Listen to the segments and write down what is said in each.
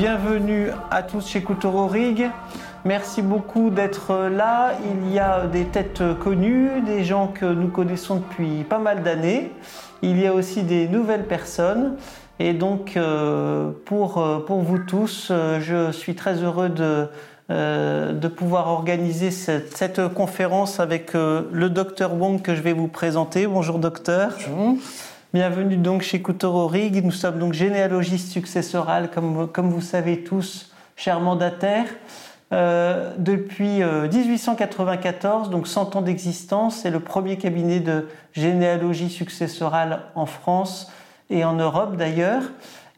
bienvenue à tous chez Couturo Rig. Merci beaucoup d'être là. Il y a des têtes connues, des gens que nous connaissons depuis pas mal d'années. Il y a aussi des nouvelles personnes. Et donc, euh, pour, euh, pour vous tous, euh, je suis très heureux de, pouvoir organiser cette, cette conférence avec le docteur Wong que je vais vous présenter. Bonjour docteur. Bienvenue donc chez Coutoro Rig. Nous sommes donc généalogistes successorales, comme, comme vous savez tous, chers mandataires. Euh, depuis 1894, donc 100 ans d'existence, c'est le premier cabinet de généalogie successorale en France et en Europe d'ailleurs.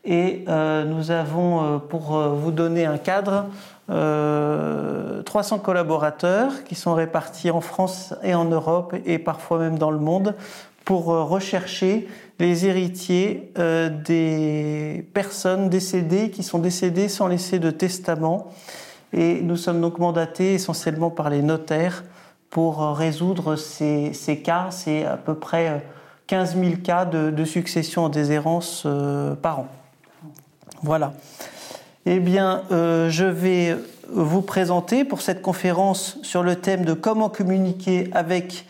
Et euh, nous avons, euh, pour euh, vous donner un cadre, 300 collaborateurs qui sont répartis en France et en Europe et parfois même dans le monde pour rechercher les héritiers des personnes décédées qui sont décédées sans laisser de testament. Et nous sommes donc mandatés essentiellement par les notaires pour résoudre ces, ces cas. C'est à peu près 15 000 cas de, succession en déshérence euh, par an. Voilà. Eh bien, euh, je vais vous présenter pour cette conférence sur le thème de comment communiquer avec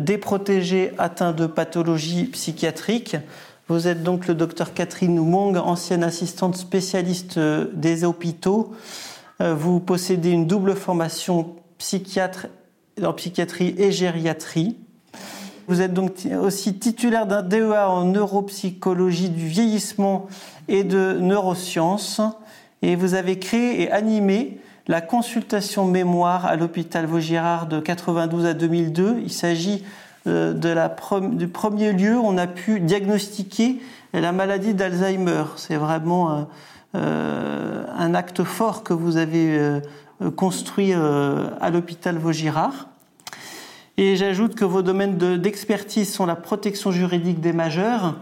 des protégés atteints de pathologies psychiatriques. Vous êtes donc le docteur Catherine Wong, ancienne assistante spécialiste des hôpitaux. Euh, vous possédez une double formation psychiatre en psychiatrie et gériatrie. Vous êtes donc aussi titulaire d'un DEA en neuropsychologie du vieillissement et de neurosciences. Et vous avez créé et animé la consultation mémoire à l'hôpital Vaugirard de 92 à 2002. Il s'agit euh, du premier lieu où on a pu diagnostiquer la maladie d'Alzheimer. C'est vraiment euh, euh, un acte fort que vous avez construit à l'hôpital Vaugirard. Et j'ajoute que vos domaines d'expertise sont la protection juridique des majeurs,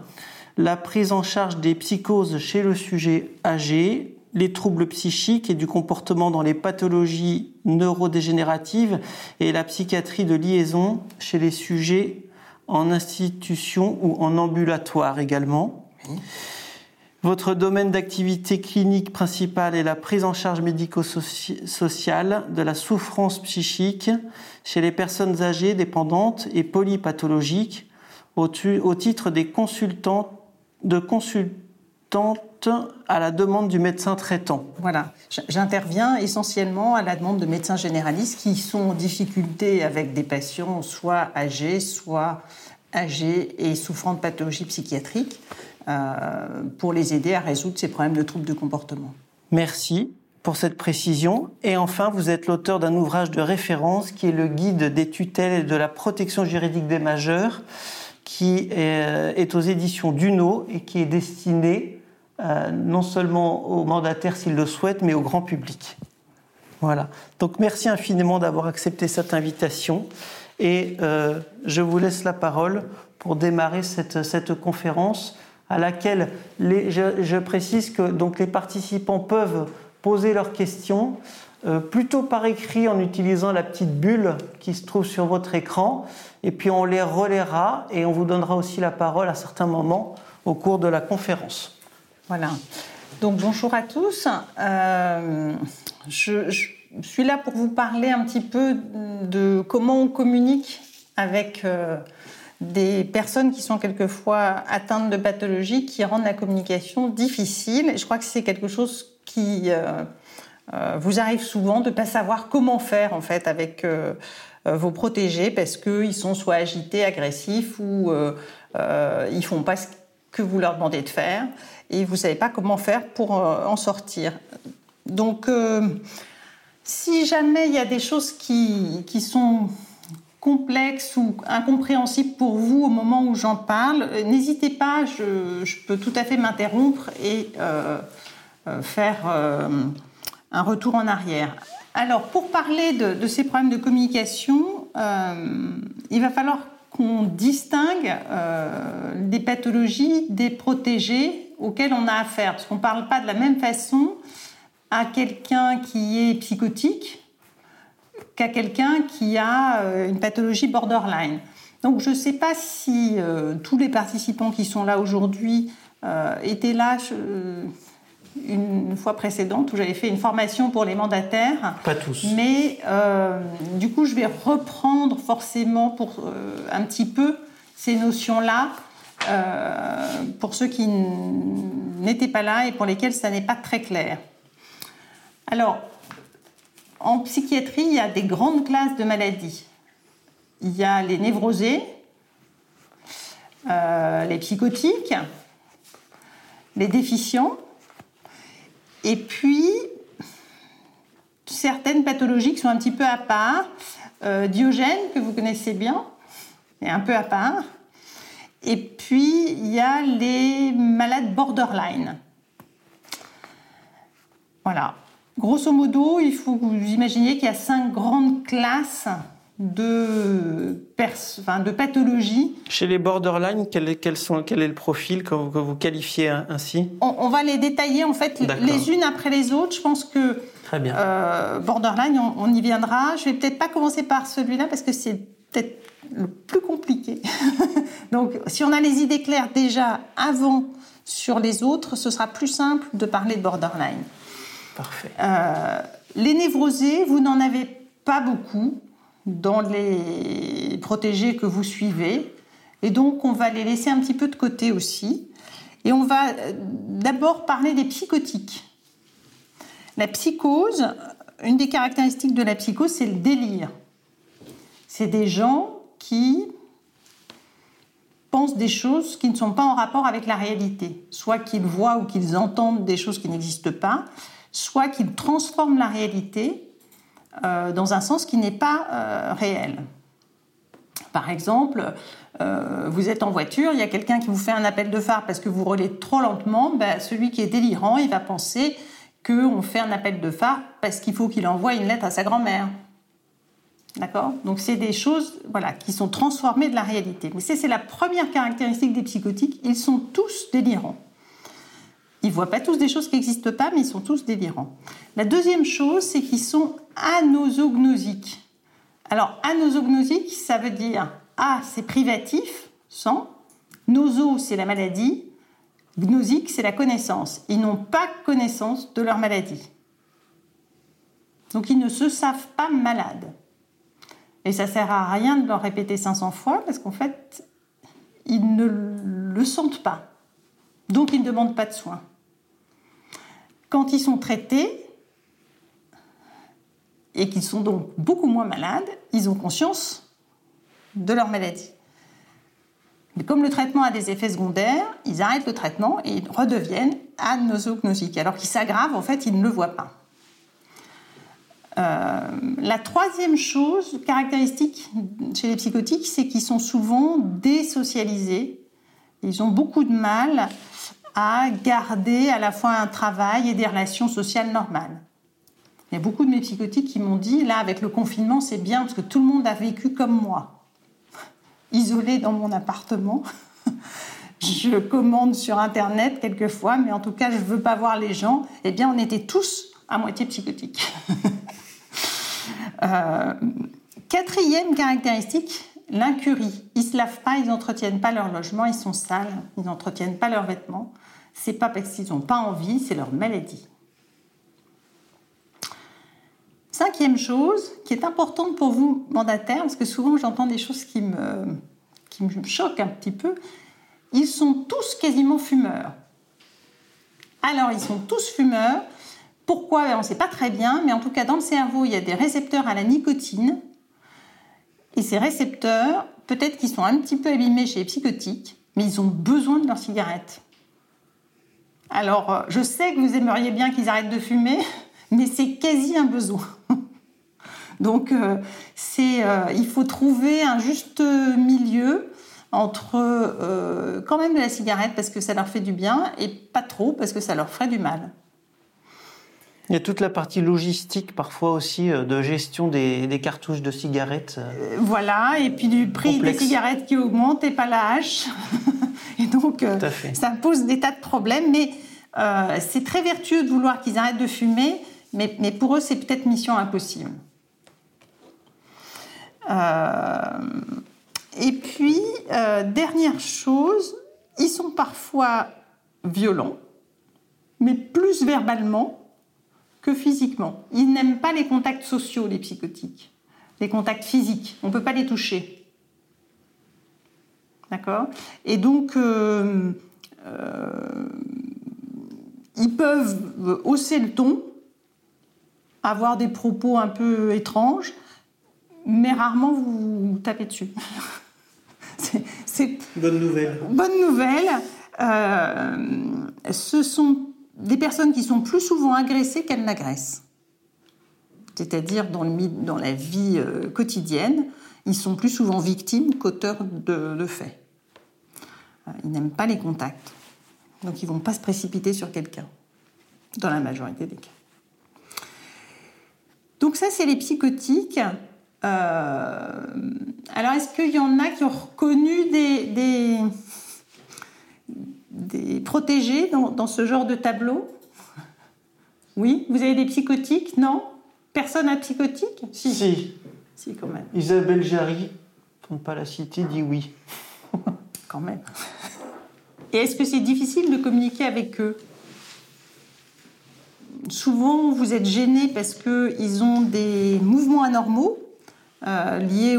la prise en charge des psychoses chez le sujet âgé, les troubles psychiques et du comportement dans les pathologies neurodégénératives et la psychiatrie de liaison chez les sujets en institution ou en ambulatoire également. Votre domaine d'activité clinique principal est la prise en charge médico-sociale de la souffrance psychique chez les personnes âgées, dépendantes et polypathologiques au, titre des consultants, de consultantes à la demande du médecin traitant. Voilà, j'interviens essentiellement à la demande de médecins généralistes qui sont en difficulté avec des patients soit âgés, soit âgés et souffrant de pathologies psychiatriques. Euh, pour les aider à résoudre ces problèmes de troubles de comportement. Merci pour cette précision. Et enfin, vous êtes l'auteur d'un ouvrage de référence qui est le guide des tutelles et de la protection juridique des majeurs, qui est aux éditions Duno et qui est destiné euh, non seulement aux mandataires s'ils le souhaitent, mais au grand public. Voilà. Donc merci infiniment d'avoir accepté cette invitation et euh, je vous laisse la parole pour démarrer cette, conférence à laquelle je, précise que donc les participants peuvent poser leurs questions euh, plutôt par écrit en utilisant la petite bulle qui se trouve sur votre écran et puis on les relaiera et on vous donnera aussi la parole à certains moments au cours de la conférence. Voilà. Donc bonjour à tous. Euh, je, suis là pour vous parler un petit peu de comment on communique avec euh, des personnes qui sont quelquefois atteintes de pathologies qui rendent la communication difficile. Je crois que c'est quelque chose qui euh, vous arrive souvent de ne pas savoir comment faire en fait avec vos protégés parce qu'ils sont soit agités, agressifs ou euh, ils font pas ce que vous leur demandez de faire et vous savez pas comment faire pour en sortir. Donc si jamais il y a des choses qui, qui sont complexe ou incompréhensible pour vous au moment où j'en parle, euh, n'hésitez pas, je, peux tout à fait m'interrompre et euh, euh, faire euh, un retour en arrière. Alors, pour parler de, de ces problèmes de communication, euh, il va falloir qu'on distingue des pathologies des protégés auxquels on a affaire, parce qu'on ne parle pas de la même façon à quelqu'un qui est psychotique qu'à quelqu'un qui a euh, une pathologie borderline. Donc je ne sais pas si euh, tous les participants qui sont là aujourd'hui euh, étaient là une fois précédente où j'avais fait une formation pour les mandataires. Pas tous. Mais du coup, je vais reprendre forcément pour un petit peu ces notions-là pour ceux qui n'étaient pas là et pour lesquels ça n'est pas très clair. Alors, en psychiatrie, il y a des grandes classes de maladies. Il y a les névrosés, euh, les psychotiques, les déficients, et puis certaines pathologies qui sont un petit peu à part. Euh, Diogène, que vous connaissez bien, est un peu à part. Et puis, il y a les malades borderline. Voilà. Grosso modo, il faut que vous imaginiez qu'il y a cinq grandes classes de, de pathologies. Chez les borderline, quel est, sont, quel est le profil que vous, qualifiez ainsi? On, va les détailler en fait les unes après les autres. Je pense que Très bien. Euh, borderline, on, y viendra. Je vais peut-être pas commencer par celui-là parce que c'est peut-être le plus compliqué. Donc, si on a les idées claires déjà avant sur les autres, ce sera plus simple de parler de borderline. Parfait. Euh, les névrosés, vous n'en avez pas beaucoup dans les protégés que vous suivez. Et donc, on va les laisser un petit peu de côté aussi. Et on va euh, d'abord parler des psychotiques. La psychose, une des caractéristiques de la psychose, c'est le délire. C'est des gens qui pensent des choses qui ne sont pas en rapport avec la réalité. Soit qu'ils voient ou qu'ils entendent des choses qui n'existent pas, soit qu'ils transforment la réalité euh, dans un sens qui n'est pas euh, réel. Par exemple, euh, vous êtes en voiture, il y a quelqu'un qui vous fait un appel de phare parce que vous roulez trop lentement, ben, celui qui est délirant, il va penser qu'on fait un appel de phare parce qu'il faut qu'il envoie une lettre à sa grand-mère. D'accord? Donc c'est des choses voilà, qui sont transformées de la réalité. Mais c'est la première caractéristique des psychotiques, ils sont tous délirants. Ils ne voient pas tous des choses qui n'existent pas, mais ils sont tous délirants. La deuxième chose, c'est qu'ils sont anosognosiques. Alors, anosognosique, ça veut dire A, c'est privatif, sans. Noso, c'est la maladie. Gnosique, c'est la connaissance. Ils n'ont pas connaissance de leur maladie. Donc, ils ne se savent pas malades. Et ça sert à rien de leur répéter 500 fois parce qu'en fait, ils ne le sentent pas. Donc, ils ne demandent pas de soins. Quand ils sont traités, et qu'ils sont donc beaucoup moins malades, ils ont conscience de leur maladie. Mais comme le traitement a des effets secondaires, ils arrêtent le traitement et ils redeviennent anosognosiques. Alors qu'ils s'aggravent, en fait, ils ne le voient pas. Euh, la troisième chose caractéristique chez les psychotiques, c'est qu'ils sont souvent désocialisés. Ils ont beaucoup de mal à garder à la fois un travail et des relations sociales normales. Il y a beaucoup de mes psychotiques qui m'ont dit, là, avec le confinement, c'est bien parce que tout le monde a vécu comme moi, isolé dans mon appartement. je commande sur Internet quelquefois, mais en tout cas, je ne veux pas voir les gens. Eh bien, on était tous à moitié psychotiques. Euh, quatrième caractéristique, l'incurie. Ils ne se lavent pas, ils n'entretiennent pas leur logement, ils sont sales, ils n'entretiennent pas leurs vêtements. C'est pas parce qu'ils n'ont pas envie, c'est leur maladie. Cinquième chose qui est importante pour vous, mandataires, parce que souvent j'entends des choses qui me, qui me choquent un petit peu, ils sont tous quasiment fumeurs. Alors, ils sont tous fumeurs. Pourquoi? On ne sait pas très bien, mais en tout cas, dans le cerveau, il y a des récepteurs à la nicotine. Et ces récepteurs, peut-être qu'ils sont un petit peu abîmés chez les psychotiques, mais ils ont besoin de leur cigarette. Alors, euh, je sais que vous aimeriez bien qu'ils arrêtent de fumer, mais c'est quasi un besoin. Donc, euh, euh, il faut trouver un juste milieu entre quand même de la cigarette parce que ça leur fait du bien et pas trop parce que ça leur ferait du mal. Il y a toute la partie logistique parfois aussi de gestion des, cartouches de cigarettes. voilà, et puis du prix des cigarettes qui augmente et pas la hache. et donc, ça pose des tas de problèmes, mais c'est très vertueux de vouloir qu'ils arrêtent de fumer, mais, mais pour eux, c'est peut-être mission impossible. Euh, et puis, euh, dernière chose, ils sont parfois violents. mais plus verbalement que physiquement. Ils n'aiment pas les contacts sociaux, les psychotiques, les contacts physiques. On ne peut pas les toucher. D'accord? Et donc, euh, euh, ils peuvent hausser le ton, avoir des propos un peu étranges, mais rarement vous tapez dessus. C'est bonne nouvelle. Bonne nouvelle. Euh, ce sont des personnes qui sont plus souvent agressées qu'elles n'agressent. C'est-à-dire dans, la vie euh, quotidienne, ils sont plus souvent victimes qu'auteurs de, faits. Euh, ils n'aiment pas les contacts. Donc ils ne vont pas se précipiter sur quelqu'un, dans la majorité des cas. Donc ça, c'est les psychotiques. Euh, alors, est-ce qu'il y en a qui ont reconnu des, protégés dans, ce genre de tableau? Oui? Vous avez des psychotiques? Non? Personne n'a psychotique? Si. si. Si, quand même. Isabelle Jarry, pour ne pas la citer, dit oui. quand même. Et est-ce que c'est difficile de communiquer avec eux? Souvent, vous êtes gêné parce qu'ils ont des mouvements anormaux euh, liés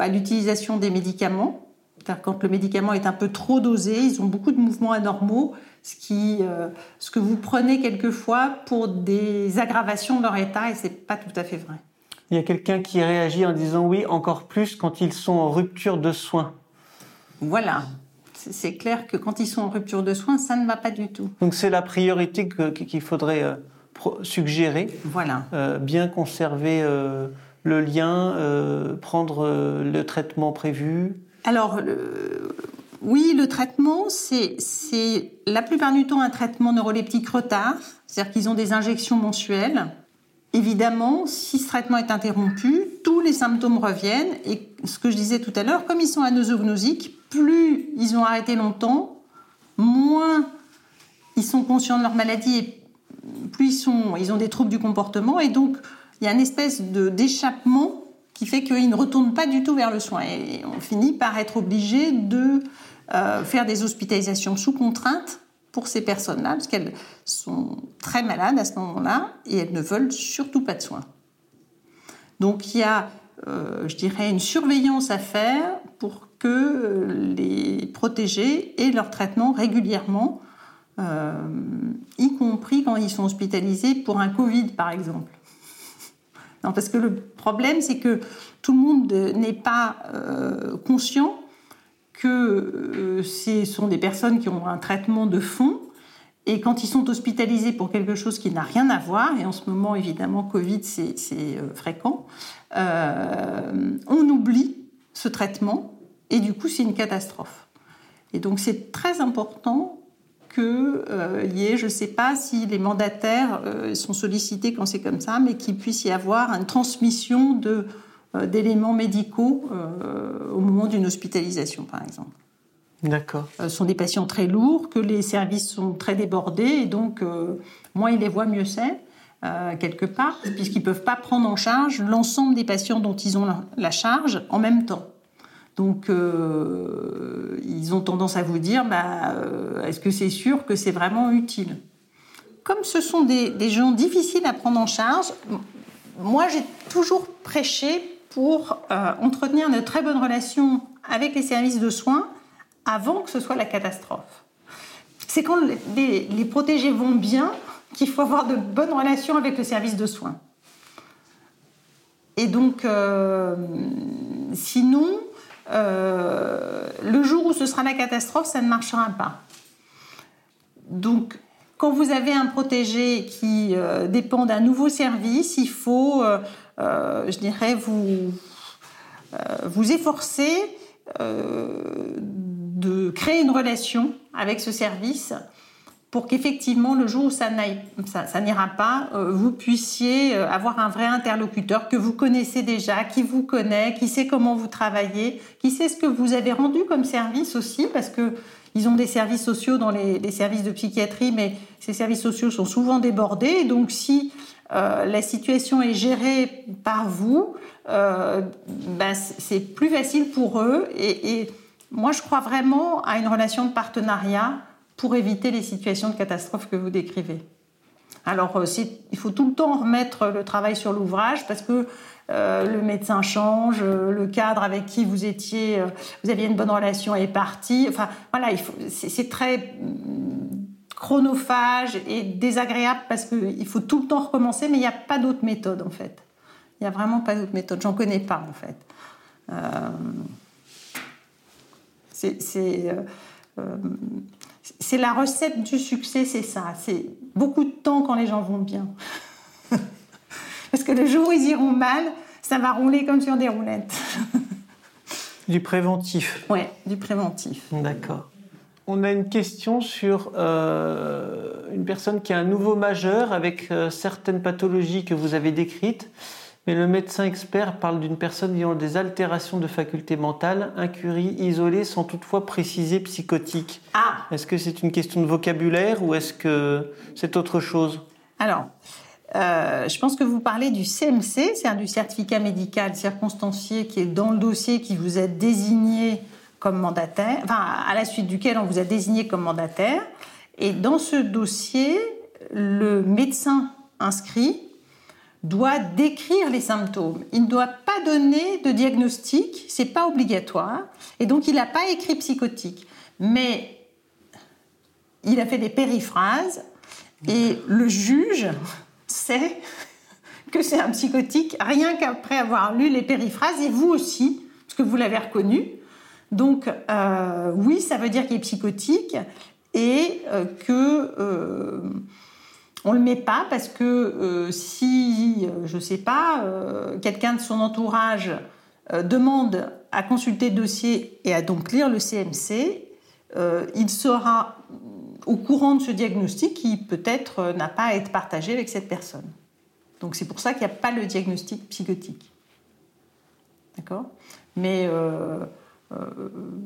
à l'utilisation des médicaments. Quand le médicament est un peu trop dosé, ils ont beaucoup de mouvements anormaux, ce, qui, euh, ce que vous prenez quelquefois pour des aggravations de leur état, et ce n'est pas tout à fait vrai. Il y a quelqu'un qui réagit en disant oui, encore plus quand ils sont en rupture de soins. Voilà. C'est clair que quand ils sont en rupture de soins, ça ne va pas du tout. Donc c'est la priorité qu'il faudrait euh, suggérer. Voilà. bien conserver le lien, euh, prendre euh, le traitement prévu Alors, oui, le traitement, c'est la plupart du temps un traitement neuroleptique retard, c'est-à-dire qu'ils ont des injections mensuelles. Évidemment, si ce traitement est interrompu, tous les symptômes reviennent. Et ce que je disais tout à l'heure, comme ils sont anosognosiques, plus ils ont arrêté longtemps, moins ils sont conscients de leur maladie et plus ils, sont, ils ont des troubles du comportement. Et donc, il y a une espèce d'échappement qui fait qu'ils ne retournent pas du tout vers le soin. Et on finit par être obligé de euh, faire des hospitalisations sous contrainte pour ces personnes-là, parce qu'elles sont très malades à ce moment-là et elles ne veulent surtout pas de soins. Donc il y a, euh, je dirais, une surveillance à faire pour que euh, les protégés aient leur traitement régulièrement, y compris quand ils sont hospitalisés pour un Covid, par exemple parce que le problème, c'est que tout le monde n'est pas euh, conscient que euh, ce sont des personnes qui ont un traitement de fond. Et quand ils sont hospitalisés pour quelque chose qui n'a rien à voir, et en ce moment, évidemment, Covid, c'est euh, fréquent, on oublie ce traitement, et du coup, c'est une catastrophe. Et donc, c'est très important qu'il euh, y ait, je ne sais pas si les mandataires euh, sont sollicités quand c'est comme ça, mais qu'il puisse y avoir une transmission de, euh, d'éléments médicaux au moment d'une hospitalisation, par exemple. D'accord. Ce sont des patients très lourds, que les services sont très débordés, et donc moins ils les voient, mieux c'est. quelque part, puisqu'ils ne peuvent pas prendre en charge l'ensemble des patients dont ils ont la charge en même temps. Donc, euh, ils ont tendance à vous dire, bah, euh, est-ce que c'est sûr que c'est vraiment utile? Comme ce sont des, gens difficiles à prendre en charge, moi j'ai toujours prêché pour euh, entretenir de très bonnes relations avec les services de soins avant que ce soit la catastrophe. C'est quand les, les protégés vont bien qu'il faut avoir de bonnes relations avec le service de soins. Et donc, sinon, euh, le jour où ce sera la catastrophe, ça ne marchera pas. Donc, quand vous avez un protégé qui euh, dépend d'un nouveau service, il faut, euh, je dirais, vous, vous efforcer de créer une relation avec ce service pour qu'effectivement, le jour où ça n'ira pas, euh, vous puissiez euh, avoir un vrai interlocuteur que vous connaissez déjà, qui vous connaît, qui sait comment vous travaillez, qui sait ce que vous avez rendu comme service aussi, parce que ils ont des services sociaux dans les, services de psychiatrie, mais ces services sociaux sont souvent débordés. Donc, si euh, la situation est gérée par vous, ben, c'est plus facile pour eux. Et, et moi, je crois vraiment à une relation de partenariat pour éviter les situations de catastrophe que vous décrivez. Alors, il faut tout le temps remettre le travail sur l'ouvrage parce que le médecin change, le cadre avec qui vous étiez, vous aviez une bonne relation est parti. Enfin, voilà, c'est très chronophage et désagréable parce qu'il faut tout le temps recommencer, mais il n'y a pas d'autre méthode en fait. Il n'y a vraiment pas d'autre méthode. J'en connais pas en fait. Euh, euh, euh, c'est la recette du succès, c'est ça. C'est beaucoup de temps quand les gens vont bien. parce que le jour où ils iront mal, ça va rouler comme sur des roulettes. du préventif. Ouais, du préventif. D'accord. On a une question sur euh, une personne qui a un nouveau majeur avec euh, certaines pathologies que vous avez décrites, mais le médecin expert parle d'une personne ayant des altérations de facultés mentales, incurie, isolée, sans toutefois préciser psychotique. Ah Est-ce que c'est une question de vocabulaire ou est-ce que c'est autre chose? Alors, euh, je pense que vous parlez du CMC, c'est du certificat médical circonstancié qui est dans le dossier qui vous est désigné comme mandataire, enfin, à la suite duquel on vous a désigné comme mandataire. Et dans ce dossier, le médecin inscrit doit décrire les symptômes. Il ne doit pas donner de diagnostic, c'est pas obligatoire, et donc il n'a pas écrit psychotique. Mais il a fait des périphrases, et le juge sait que c'est un psychotique rien qu'après avoir lu les périphrases, et vous aussi, parce que vous l'avez reconnu. Donc euh, oui, ça veut dire qu'il est psychotique et euh, que euh, on le met pas parce que si je sais pas quelqu'un de son entourage demande à consulter le dossier et à donc lire le CMC, il sera au courant de ce diagnostic qui peut-être n'a pas à être partagé avec cette personne. Donc c'est pour ça qu'il n'y a pas le diagnostic psychotique. D'accord? Mais euh,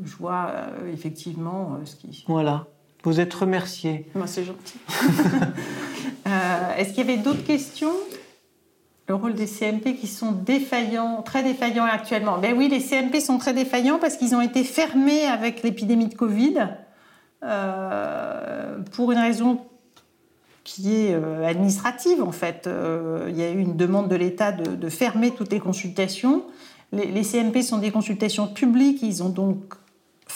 je vois euh, effectivement euh, ce qui. Voilà. Vous êtes remercié. c'est gentil. Est-ce qu'il y avait d'autres questions? Le rôle des CMP qui sont défaillants, très défaillants actuellement. Ben oui, les CMP sont très défaillants parce qu'ils ont été fermés avec l'épidémie de Covid pour une raison qui est administrative en fait. il y a eu une demande de l'État de, de, fermer toutes les consultations les, CMP sont des consultations publiques, ils ont donc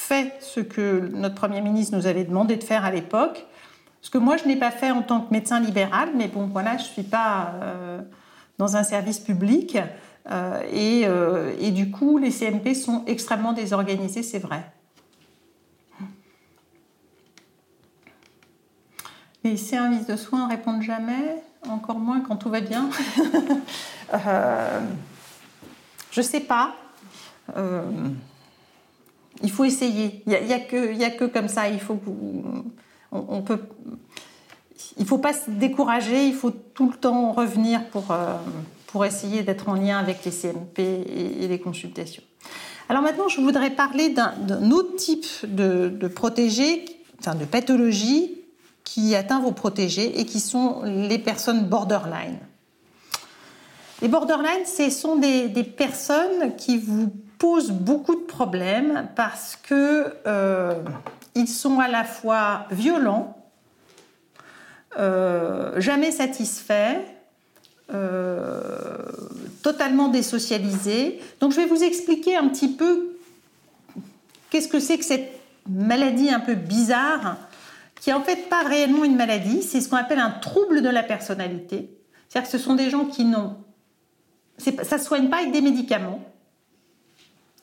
fait ce que notre Premier ministre nous avait demandé de faire à l'époque. Ce que moi, je n'ai pas fait en tant que médecin libéral, mais bon, voilà, je ne suis pas euh, dans un service public. Euh, euh, et, du coup, les CMP sont extrêmement désorganisés, c'est vrai. Les services de soins répondent jamais, encore moins quand tout va bien. Je sais pas. Il faut essayer. Il n'y a, que, a que comme ça. Il faut on, peut. Il faut pas se décourager. Il faut tout le temps revenir pour, euh, pour essayer d'être en lien avec les CMP et, les consultations. Alors maintenant, je voudrais parler d'un autre type de, de enfin de pathologie qui atteint vos protégés et qui sont les personnes borderline. Les borderline, ce sont des, personnes qui vous posent beaucoup de problèmes parce que euh, ils sont à la fois violents, euh, jamais satisfaits, euh, totalement désocialisés. Donc je vais vous expliquer un petit peu qu'est-ce que c'est que cette maladie un peu bizarre, qui est en fait pas réellement une maladie, c'est ce qu'on appelle un trouble de la personnalité. C'est-à-dire que ce sont des gens qui n'ont ça ne soigne pas avec des médicaments.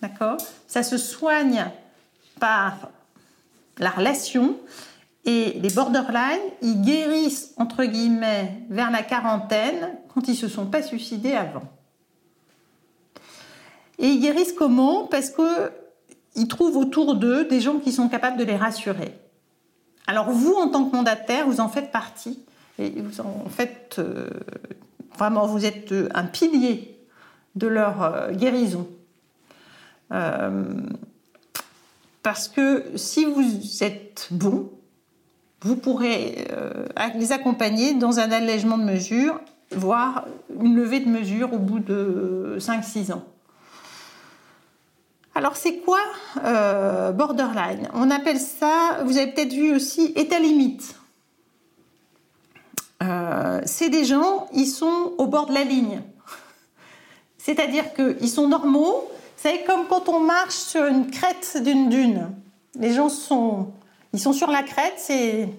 D'accord? Ça se soigne par la relation. Et les borderline, ils guérissent, entre guillemets, vers la quarantaine quand ils ne se sont pas suicidés avant. Et ils guérissent comment? Parce qu'ils trouvent autour d'eux des gens qui sont capables de les rassurer. Alors vous, en tant que mandataire, vous en faites partie. Et vous en faites euh, Vraiment, vous êtes euh, un pilier de leur euh, guérison. Euh, parce que si vous êtes bon, vous pourrez les accompagner dans un allègement de mesures, voire une levée de mesures au bout de 5-6 ans. Alors c'est quoi euh, borderline? On appelle ça, vous avez peut-être vu aussi, état limite. Euh, c'est des gens, ils sont au bord de la ligne. C'est-à-dire qu'ils sont normaux. C'est comme quand on marche sur une crête d'une dune. Les gens sont, ils sont sur la crête, c'est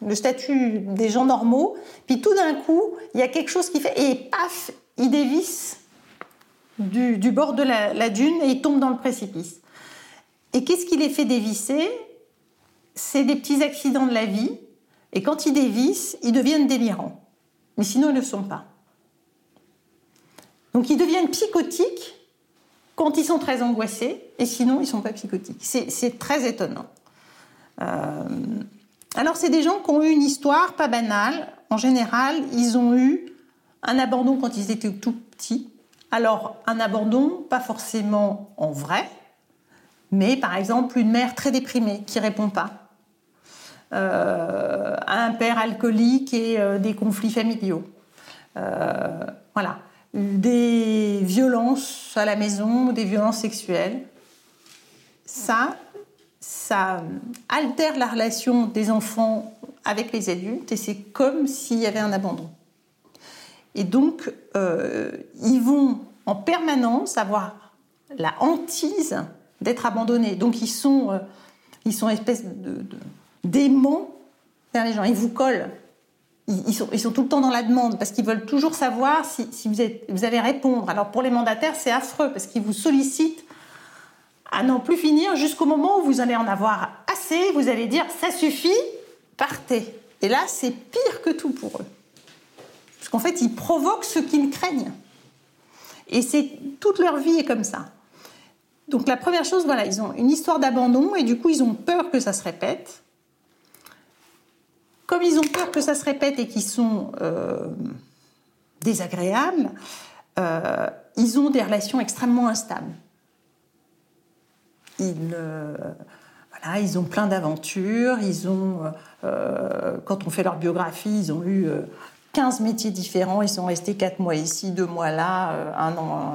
le statut des gens normaux. Puis tout d'un coup, il y a quelque chose qui fait et paf, ils dévissent du, bord de la, dune et ils tombent dans le précipice. Et qu'est-ce qui les fait dévisser? C'est des petits accidents de la vie. Et quand ils dévissent, ils deviennent délirants. Mais sinon, ils ne le sont pas. Donc ils deviennent psychotiques quand ils sont très angoissés, et sinon ils ne sont pas psychotiques. C'est très étonnant. Euh, alors c'est des gens qui ont eu une histoire pas banale. En général, ils ont eu un abandon quand ils étaient tout petits. Alors un abandon, pas forcément en vrai, mais par exemple une mère très déprimée qui répond pas. Euh, un père alcoolique et euh, des conflits familiaux. voilà des violences à la maison, des violences sexuelles. Ça, ça altère la relation des enfants avec les adultes et c'est comme s'il y avait un abandon. Et donc, euh, ils vont en permanence avoir la hantise d'être abandonnés. Donc, ils sont, euh, ils sont espèce de, d'aimants vers les gens. Ils vous collent ils sont, tout le temps dans la demande parce qu'ils veulent toujours savoir si, vous, êtes, allez répondre. Alors pour les mandataires, c'est affreux parce qu'ils vous sollicitent à n'en plus finir jusqu'au moment où vous allez en avoir assez, vous allez dire ça suffit, partez. Et là, c'est pire que tout pour eux. Parce qu'en fait, ils provoquent ce qu'ils craignent. Et c'est toute leur vie est comme ça. Donc la première chose, voilà, ils ont une histoire d'abandon et du coup, ils ont peur que ça se répète. Comme ils ont peur que ça se répète et qu'ils sont euh, désagréables, euh, ils ont des relations extrêmement instables. Ils, euh, ont plein d'aventures, ils ont, quand on fait leur biographie, ils ont eu 15 métiers différents, ils sont restés 4 mois ici, 2 mois là, un an.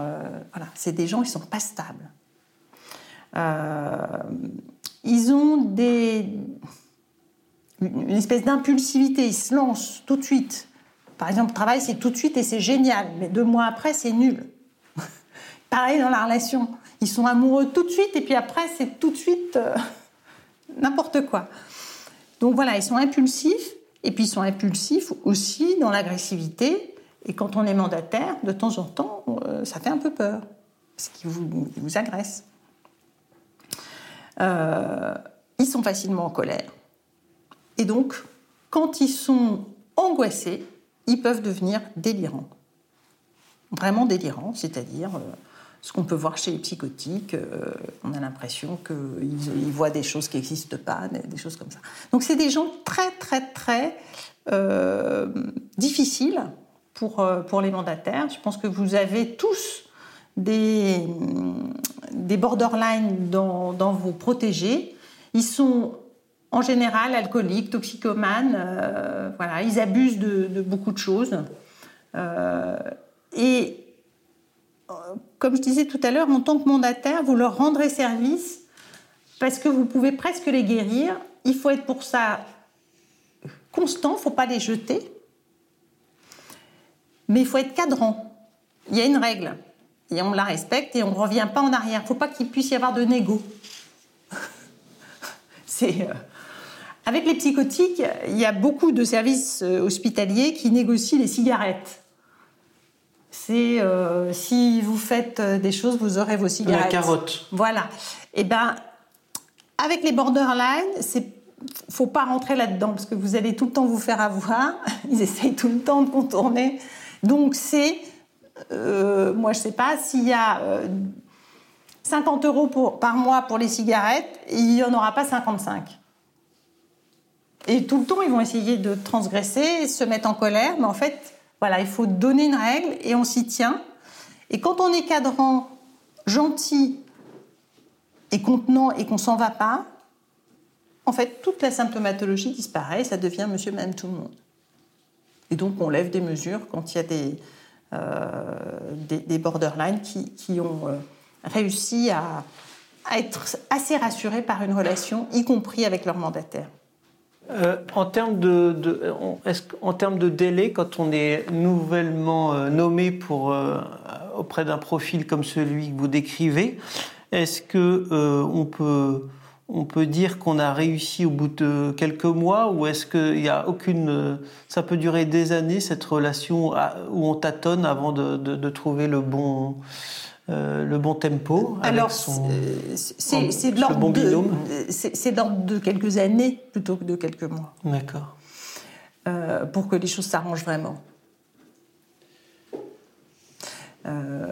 voilà, c'est des gens qui ne sont pas stables. ils ont des, une espèce d'impulsivité. Ils se lancent tout de suite. Par exemple, le travail, c'est tout de suite et c'est génial. Mais deux mois après, c'est nul. Pareil dans la relation. Ils sont amoureux tout de suite et puis après, c'est tout de suite euh, n'importe quoi. Donc voilà, ils sont impulsifs. Et puis ils sont impulsifs aussi dans l'agressivité. Et quand on est mandataire, de temps en temps, euh, ça fait un peu peur. Parce qu'ils vous, vous, agressent. Euh, ils sont facilement en colère. Et donc, quand ils sont angoissés, ils peuvent devenir délirants. Vraiment délirants, c'est-à-dire euh, ce qu'on peut voir chez les psychotiques, euh, on a l'impression qu'ils voient des choses qui n'existent pas, des, choses comme ça. Donc c'est des gens très, très, très euh, difficiles pour, pour les mandataires. Je pense que vous avez tous des, des borderlines dans, dans vos protégés. Ils sont en général alcooliques, toxicomanes. Euh, voilà, ils abusent de, beaucoup de choses. Euh, et euh, comme je disais tout à l'heure, en tant que mandataire, vous leur rendrez service parce que vous pouvez presque les guérir. Il faut être pour ça constant, il ne faut pas les jeter. Mais il faut être cadrant. Il y a une règle. Et on la respecte et on ne revient pas en arrière. Il ne faut pas qu'il puisse y avoir de négo. C'est avec les psychotiques, il y a beaucoup de services euh, hospitaliers qui négocient les cigarettes. C'est euh, si vous faites euh, des choses, vous aurez vos cigarettes. La carotte. Voilà. Et eh ben, avec les borderline, c'est faut pas rentrer là-dedans parce que vous allez tout le temps vous faire avoir. Ils essayent tout le temps de contourner. Donc c'est, moi je sais pas, s'il y a 50 euros par mois pour les cigarettes, il n'y en aura pas 55. Et tout le temps, ils vont essayer de transgresser, se mettre en colère, mais en fait, voilà, il faut donner une règle et on s'y tient. Et quand on est cadrant, gentil et contenant et qu'on s'en va pas, en fait, toute la symptomatologie disparaît, ça devient monsieur, même tout le monde. Et donc, on lève des mesures quand il y a des, euh, des, borderlines qui, qui ont euh, réussi à être assez rassurés par une relation, y compris avec leur mandataire. Euh, en, termes de, termes de délai, quand on est nouvellement euh, nommé pour, euh, auprès d'un profil comme celui que vous décrivez, est-ce que on peut on peut dire qu'on a réussi au bout de quelques mois ou est-ce qu'il y a aucune ça peut durer des années cette relation où on tâtonne avant de trouver le bon euh, le bon tempo Alors, c'est de l'ordre de, de, quelques années plutôt que de quelques mois. D'accord. Euh, pour que les choses s'arrangent vraiment. Euh,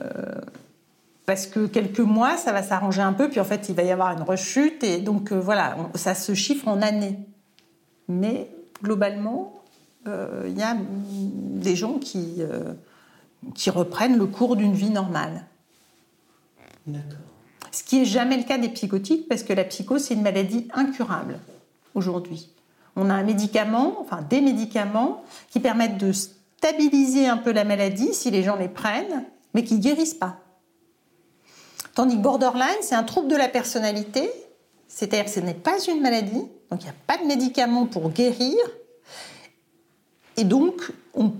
parce que quelques mois, ça va s'arranger un peu, puis en fait, il va y avoir une rechute, et donc voilà, ça se chiffre en années. Mais globalement, il y a des gens qui, qui reprennent le cours d'une vie normale. Ce qui n'est jamais le cas des psychotiques, parce que la psychose, c'est une maladie incurable aujourd'hui. On a un médicament, enfin des médicaments, qui permettent de stabiliser un peu la maladie si les gens les prennent, mais qui ne guérissent pas. Tandis que borderline, c'est un trouble de la personnalité, c'est-à-dire que ce n'est pas une maladie, donc il n'y a pas de médicament pour guérir, et donc on,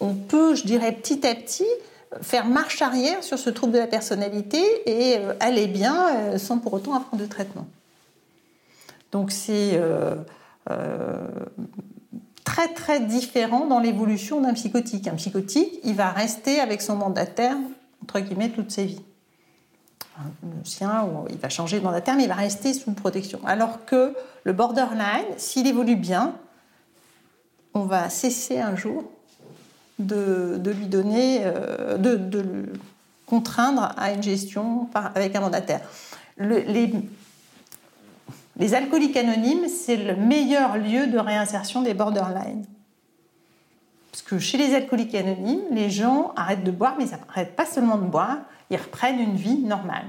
on peut, je dirais, petit à petit, faire marche arrière sur ce trouble de la personnalité et euh, aller bien euh, sans pour autant avoir de traitement. Donc c'est euh, très très différent dans l'évolution d'un psychotique. Un psychotique, il va rester avec son mandataire, entre guillemets, toute sa vie. Le sien, il va changer de mandataire, mais il va rester sous protection. Alors que le borderline, s'il évolue bien, on va cesser un jour de, lui donner, euh, de, le contraindre à une gestion avec un mandataire. les, alcooliques anonymes, c'est le meilleur lieu de réinsertion des borderline. Parce que chez les alcooliques anonymes, les gens arrêtent de boire, mais ils n'arrêtent pas seulement de boire, ils reprennent une vie normale.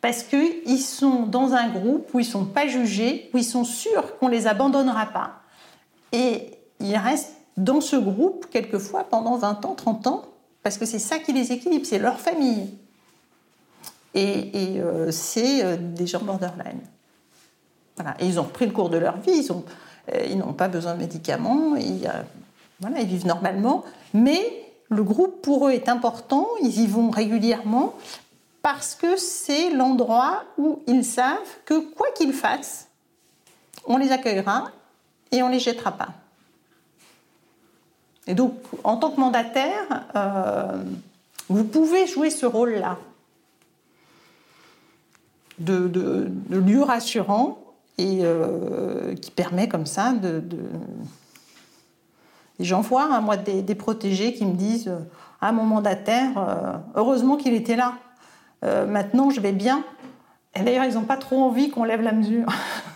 Parce qu'ils sont dans un groupe où ils ne sont pas jugés, où ils sont sûrs qu'on ne les abandonnera pas. Et ils restent dans ce groupe, quelquefois, pendant 20 ans, 30 ans, parce que c'est ça qui les équilibre, c'est leur famille. Et, euh, c'est euh, des gens borderline. Voilà. Et ils ont pris le cours de leur vie, ils, euh, n'ont pas besoin de médicaments, ils, ils vivent normalement, mais le groupe pour eux est important, ils y vont régulièrement, parce que c'est l'endroit où ils savent que quoi qu'ils fassent, on les accueillera et on les jettera pas. Et donc, en tant que mandataire, euh, vous pouvez jouer ce rôle-là de, lieu rassurant et euh, qui permet comme ça de... J'en vois, hein, moi, des, protégés qui me disent Ah, mon mandataire, heureusement qu'il était là. maintenant, je vais bien. Et d'ailleurs, ils n'ont pas trop envie qu'on lève la mesure.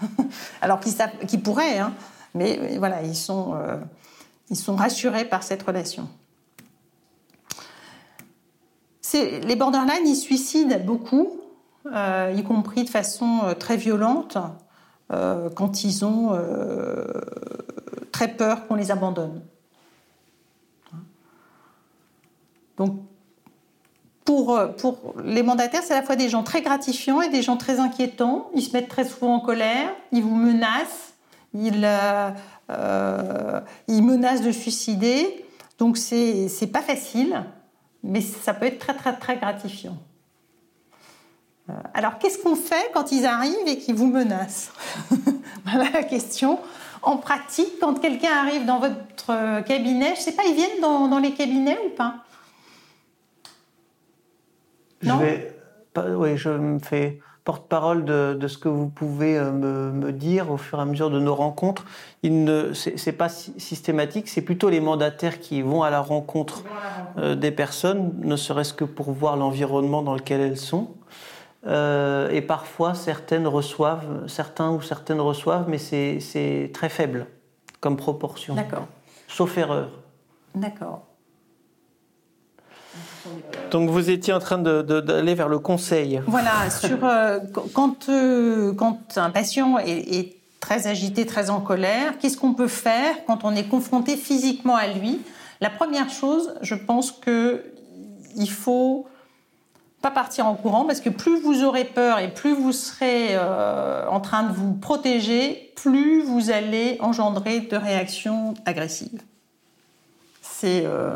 Alors qu'ils pourraient, hein. mais voilà, ils sont ils sont rassurés par cette relation. Les borderline, ils suicident beaucoup, euh, y compris de façon euh, très violente, euh, quand ils ont très peur qu'on les abandonne. Donc, pour, pour les mandataires, c'est à la fois des gens très gratifiants et des gens très inquiétants. Ils se mettent très souvent en colère, ils vous menacent, ils euh, ils menacent de suicider. Donc c'est pas facile, mais ça peut être très très très gratifiant. Euh, alors qu'est-ce qu'on fait quand ils arrivent et qu'ils vous menacent Voilà la question. En pratique, quand quelqu'un arrive dans votre cabinet, je sais pas, ils viennent dans, dans les cabinets ou pas? Non? Je vais, oui, je me fais porte-parole de, ce que vous pouvez euh, me, dire au fur et à mesure de nos rencontres. Il ne, c'est, pas systématique, c'est plutôt les mandataires qui vont à la rencontre euh, des personnes, ne serait-ce que pour voir l'environnement dans lequel elles sont. Euh, et parfois, certaines reçoivent, certains ou certaines reçoivent, mais c'est, très faible comme proportion. D'accord. Sauf erreur. D'accord. Donc vous étiez en train d'aller vers le conseil. Voilà, euh, quand, euh, quand un patient est, très agité, très en colère, qu'est-ce qu'on peut faire quand on est confronté physiquement à lui? La première chose, je pense que il faut pas partir en courant parce que plus vous aurez peur et plus vous serez euh, en train de vous protéger, plus vous allez engendrer de réactions agressives. C'est euh,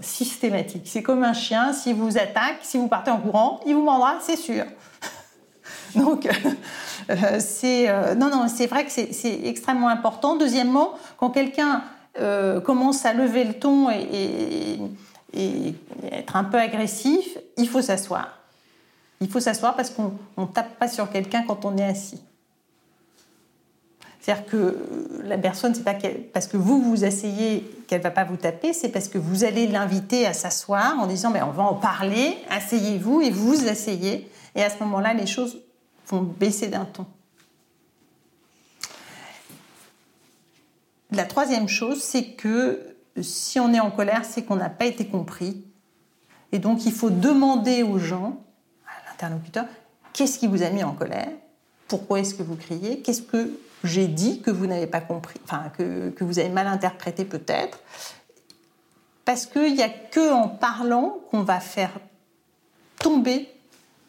systématique. C'est comme un chien, si vous attaque, si vous partez en courant, il vous mordra, c'est sûr. Donc, euh, c'est non, non, c'est vrai que c'est extrêmement important. Deuxièmement, quand quelqu'un commence à lever le ton et et être un peu agressif, il faut s'asseoir. Il faut s'asseoir parce qu'on ne tape pas sur quelqu'un quand on est assis. C'est-à-dire que la personne, c'est pas parce que vous vous asseyez qu'elle va pas vous taper, c'est parce que vous allez l'inviter à s'asseoir en disant mais on va en parler, asseyez-vous et vous vous asseyez. Et à ce moment-là, les choses vont baisser d'un ton. La troisième chose, c'est que si on est en colère, c'est qu'on n'a pas été compris. Et donc, il faut demander aux gens, à l'interlocuteur, qu'est-ce qui vous a mis en colère? Pourquoi est-ce que vous criez? Qu'est-ce que j'ai dit que vous n'avez pas compris Enfin, que, que, vous avez mal interprété peut-être Parce qu'il n'y a que en parlant qu'on va faire tomber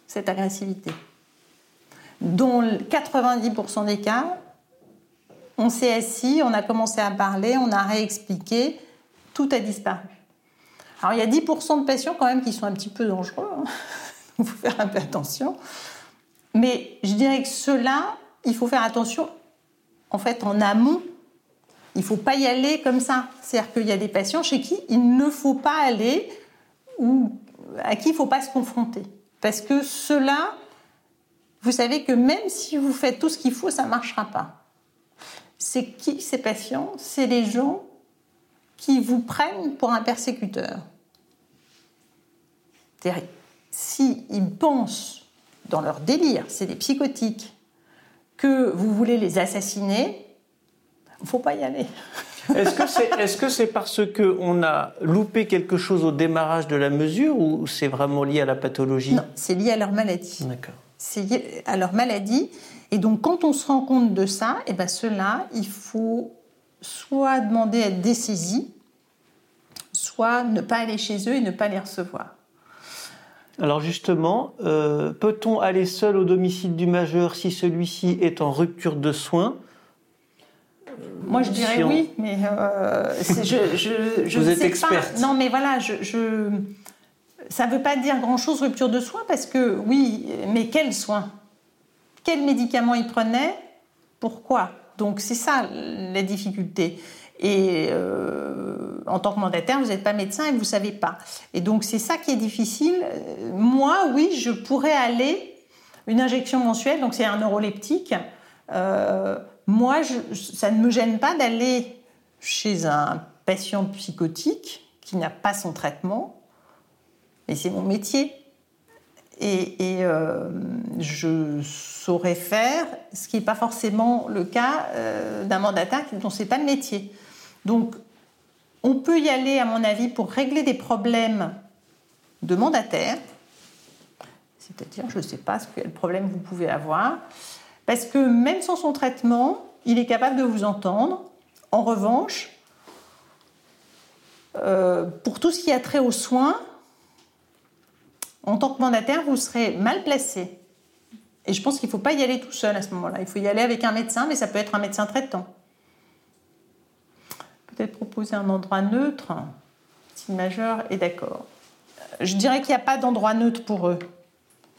cette agressivité. Dans 90% des cas, on s'est assis, on a commencé à parler, on a réexpliqué, tout a disparu. Alors il y a 10% de patients quand même qui sont un petit peu dangereux, hein. il faut faire un peu attention. Mais je dirais que ceux-là, il faut faire attention en fait en amont. Il ne faut pas y aller comme ça. C'est-à-dire qu'il y a des patients chez qui il ne faut pas aller ou à qui il ne faut pas se confronter. Parce que ceux-là, vous savez que même si vous faites tout ce qu'il faut, ça ne marchera pas. C'est qui ces patients? C'est les gens qui vous prennent pour un persécuteur. S'ils pensent dans leur délire, c'est des psychotiques, que vous voulez les assassiner, il ne faut pas y aller. Est-ce que c'est parce qu'on a loupé quelque chose au démarrage de la mesure ou c'est vraiment lié à la pathologie? Non, c'est lié à leur maladie. D'accord. C'est lié à leur maladie. Et donc, quand on se rend compte de ça, et eh ben, cela, il faut soit demander à être dessaisi, soit ne pas aller chez eux et ne pas les recevoir. Alors justement, euh, peut-on aller seul au domicile du majeur si celui-ci est en rupture de soins? Moi, je dirais oui, mais euh, je, je, je, Vous êtes sais experte. Pas. Non, mais voilà, je, ça ne veut pas dire grand-chose rupture de soins parce que oui, mais quels soins Quels médicaments il prenait? Pourquoi? Donc c'est ça la difficulté. Et euh, en tant que mandataire, vous n'êtes pas médecin et vous ne savez pas. Et donc c'est ça qui est difficile. Moi, oui, je pourrais aller une injection mensuelle, donc c'est un neuroleptique. Euh, moi, ça ne me gêne pas d'aller chez un patient psychotique qui n'a pas son traitement, mais c'est mon métier. Et, euh, je saurais faire ce qui n'est pas forcément le cas d'un mandataire dont ce n'est pas le métier. Donc, on peut y aller, à mon avis, pour régler des problèmes de mandataire. C'est-à-dire, je ne sais pas quel problème vous pouvez avoir. Parce que même sans son traitement, il est capable de vous entendre. En revanche, euh, pour tout ce qui a trait aux soins, en tant que mandataire, vous serez mal placé. Et je pense qu'il ne faut pas y aller tout seul à ce moment-là. Il faut y aller avec un médecin, mais ça peut être un médecin traitant peut-être proposer un endroit neutre si majeur est d'accord. Je dirais qu'il n'y a pas d'endroit neutre pour eux.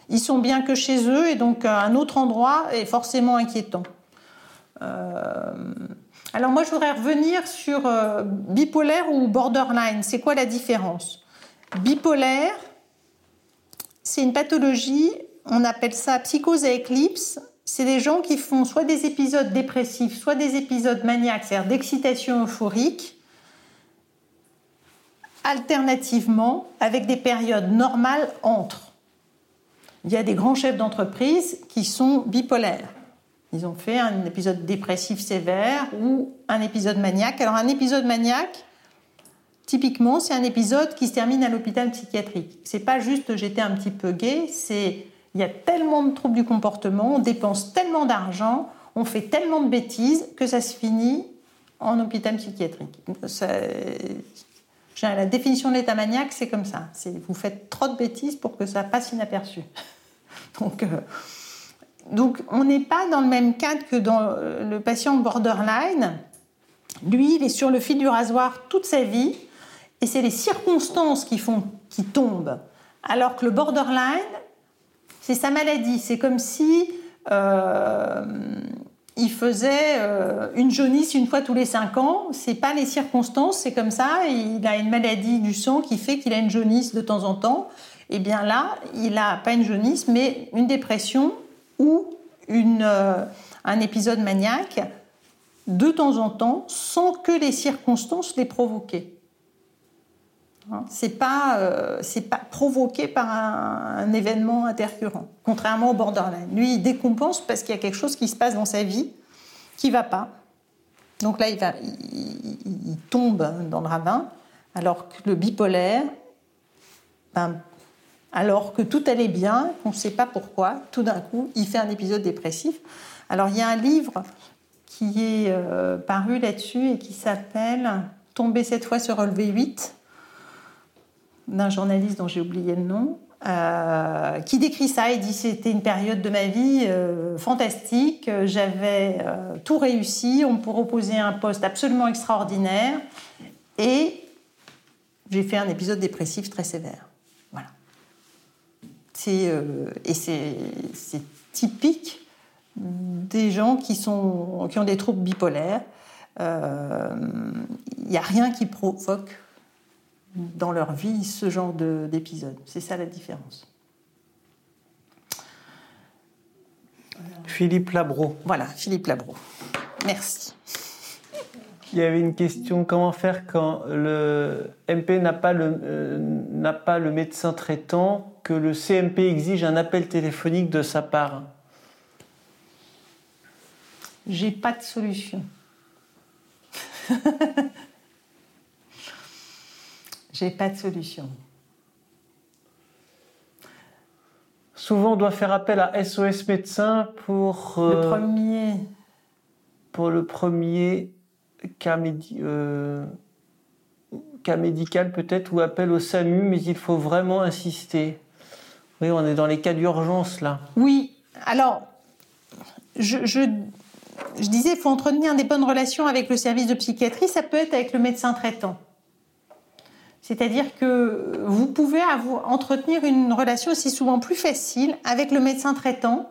Ils sont bien que chez eux et donc euh, un autre endroit est forcément inquiétant. Euh, alors moi je voudrais revenir sur euh, bipolaire ou borderline. C'est quoi la différence? Bipolaire, c'est une pathologie, on appelle ça psychose à éclipse, c'est des gens qui font soit des épisodes dépressifs, soit des épisodes maniaques, c'est-à-dire d'excitation euphorique, alternativement avec des périodes normales entre. Il y a des grands chefs d'entreprise qui sont bipolaires. Ils ont fait un épisode dépressif sévère ou un épisode maniaque. Alors un épisode maniaque, typiquement, c'est un épisode qui se termine à l'hôpital psychiatrique. C'est pas juste j'étais un petit peu gay, c'est il y a tellement de troubles du comportement, on dépense tellement d'argent, on fait tellement de bêtises que ça se finit en hôpital psychiatrique. La définition de l'état maniaque, c'est comme ça. Vous faites trop de bêtises pour que ça passe inaperçu. Donc, euh, donc on n'est pas dans le même cadre que dans euh, le patient borderline. Lui, il est sur le fil du rasoir toute sa vie et c'est les circonstances qui font qu'il tombe. Alors que le borderline, c'est sa maladie. C'est comme si euh, il faisait euh, une jaunisse une fois tous les cinq ans. C'est pas les circonstances, c'est comme ça. Il a une maladie du sang qui fait qu'il a une jaunisse de temps en temps. Et eh bien là, il n'a pas une jaunisse, mais une dépression ou euh, un épisode maniaque de temps en temps, sans que les circonstances l'aient provoqué. Hein, c'est pas, euh, pas provoqué par un, événement intercurrent, contrairement au borderline. Lui, il décompense parce qu'il y a quelque chose qui se passe dans sa vie qui va pas. Donc là, il, tombe dans le ravin, alors que le bipolaire, ben, alors que tout allait bien, on ne sait pas pourquoi, tout d'un coup, il fait un épisode dépressif. Alors il y a un livre qui est euh, paru là-dessus et qui s'appelle Tomber cette fois se relever 8 d'un journaliste dont j'ai oublié le nom, euh, qui décrit ça. Il dit c'était une période de ma vie euh, fantastique. J'avais euh, tout réussi. On me proposait un poste absolument extraordinaire. Et j'ai fait un épisode dépressif très sévère. Voilà. et c'est typique des gens qui, sont, qui ont des troubles bipolaires. Il n'y a rien qui provoque dans leur vie ce genre d'épisode. C'est ça la différence. Philippe Labro. Voilà, Philippe Labro. Merci. Il y avait une question comment faire quand le MP n'a pas, le, euh, n'a pas le médecin traitant, que le CMP exige un appel téléphonique de sa part? J'ai pas de solution. J'ai pas de solution. Souvent, on doit faire appel à SOS médecin pour. Euh, le premier. Pour le premier cas, euh, cas médical, peut-être, ou appel au SAMU, mais il faut vraiment insister. Oui, on est dans les cas d'urgence, là. Oui. Alors, je, je, je disais, il faut entretenir des bonnes relations avec le service de psychiatrie. Ça peut être avec le médecin traitant. C'est-à-dire que vous pouvez entretenir une relation aussi souvent plus facile avec le médecin traitant,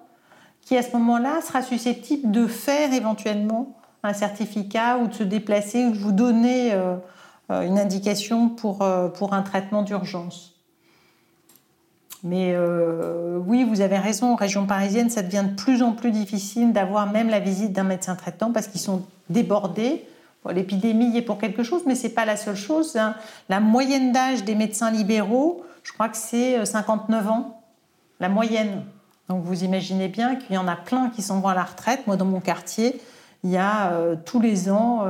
qui à ce moment-là sera susceptible de faire éventuellement un certificat ou de se déplacer ou de vous donner euh, euh, une indication pour, euh, pour un traitement d'urgence. Mais oui, vous avez raison, en région parisienne, ça devient de plus en plus difficile d'avoir même la visite d'un médecin traitant parce qu'ils sont débordés L'épidémie est pour quelque chose, mais ce n'est pas la seule chose. Hein. La moyenne d'âge des médecins libéraux, je crois que c'est 59 euh, ans, la moyenne. Donc vous imaginez bien qu'il y en a plein qui s'en vont à la retraite. Moi, dans mon quartier, il y a euh, tous les ans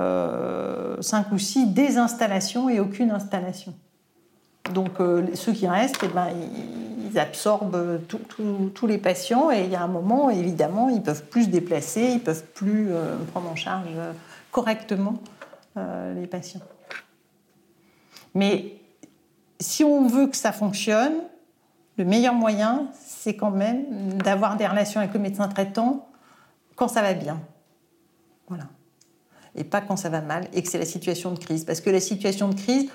euh, 5 euh, ou 6 désinstallations et aucune installation. Donc ceux qui restent, eh ben, ils absorbent tous les patients et il y a un moment, évidemment, ils peuvent plus se déplacer, ils peuvent plus prendre en charge correctement euh, les patients. Mais si on veut que ça fonctionne, le meilleur moyen, c'est quand même d'avoir des relations avec le médecin traitant quand ça va bien. Voilà. Et pas quand ça va mal et que c'est la situation de crise. Parce que la situation de crise,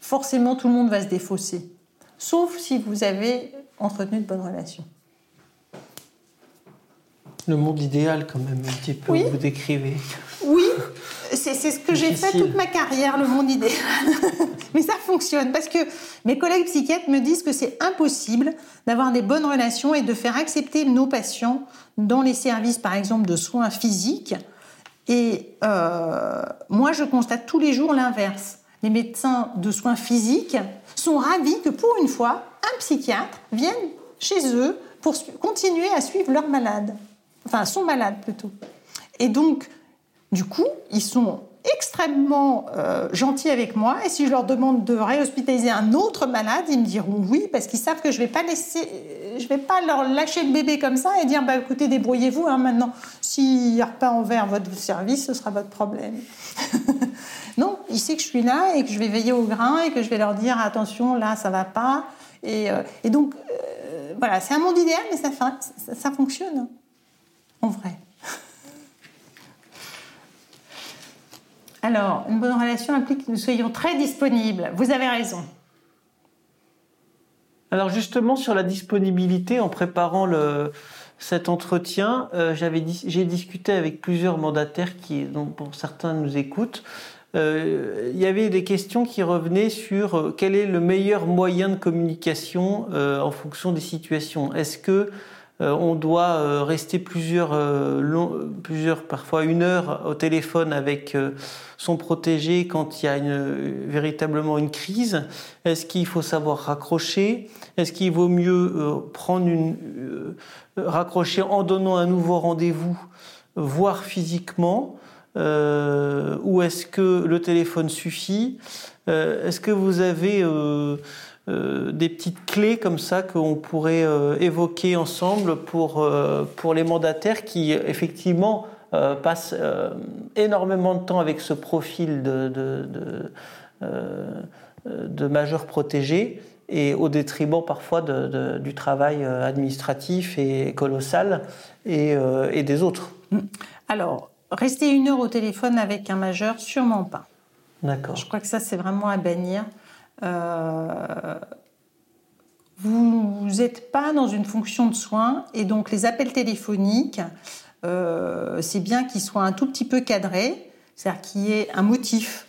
forcément, tout le monde va se défausser. Sauf si vous avez entretenu de bonnes relations. Le monde idéal, quand même, un petit peu, vous décrivez. Oui, c'est ce que j'ai fait toute ma carrière, le monde idéal. Mais ça fonctionne parce que mes collègues psychiatres me disent que c'est impossible d'avoir des bonnes relations et de faire accepter nos patients dans les services, par exemple, de soins physiques. Et euh, moi, je constate tous les jours l'inverse. Les médecins de soins physiques sont ravis que pour une fois, un psychiatre vienne chez eux pour continuer à suivre leurs malades. Enfin, son malade plutôt. Et donc, du coup, ils sont extrêmement euh, gentils avec moi et si je leur demande de réhospitaliser un autre malade, ils me diront oui parce qu'ils savent que je vais pas laisser, je vais pas leur lâcher le bébé comme ça et dire bah écoutez débrouillez-vous hein, maintenant. S'il n'y a pas envers votre service, ce sera votre problème. non, il sait que je suis là et que je vais veiller au grain et que je vais leur dire attention, là, ça va pas. Et, et donc, voilà, c'est un monde idéal, mais ça, ça, ça fonctionne, hein, en vrai. Alors, une bonne relation implique que nous soyons très disponibles. Vous avez raison. Alors justement, sur la disponibilité, en préparant cet entretien, euh, j'ai discuté avec plusieurs mandataires qui, dont pour certains nous écoutent. Euh, il y avait des questions qui revenaient sur euh, quel est le meilleur moyen de communication en fonction des situations. Est-ce que on doit euh, rester plusieurs, euh, plusieurs, parfois une heure au téléphone avec son protégé quand il y a véritablement une crise. Est-ce qu'il faut savoir raccrocher? Est-ce qu'il vaut mieux prendre une, raccrocher en donnant un nouveau rendez-vous, voire physiquement Ou est-ce que le téléphone suffit? Est-ce que vous avez euh, des petites clés comme ça qu'on pourrait euh, évoquer ensemble pour, euh, pour les mandataires qui effectivement passent énormément de temps avec ce profil de, de, de, majeur protégé et au détriment parfois du travail administratif et colossal et, et des autres. Alors, rester une heure au téléphone avec un majeur, sûrement pas. D'accord. Je crois que ça, c'est vraiment à bannir. Euh, vous n'êtes pas dans une fonction de soins et donc les appels téléphoniques, euh, c'est bien qu'ils soient un tout petit peu cadrés, c'est-à-dire qu'il y ait un motif.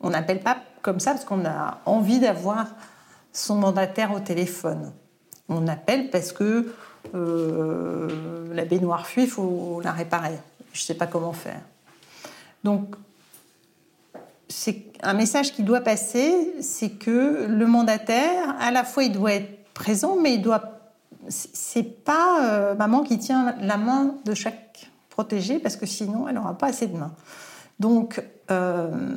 On n'appelle pas comme ça parce qu'on a envie d'avoir son mandataire au téléphone. On appelle parce que euh, la baignoire fuit, il faut la réparer. Je ne sais pas comment faire. Donc c'est un message qui doit passer, c'est que le mandataire, à la fois, il doit être présent, mais il doit. C'est pas euh, maman qui tient la main de chaque protégé, parce que sinon, elle n'aura pas assez de mains. Donc, euh,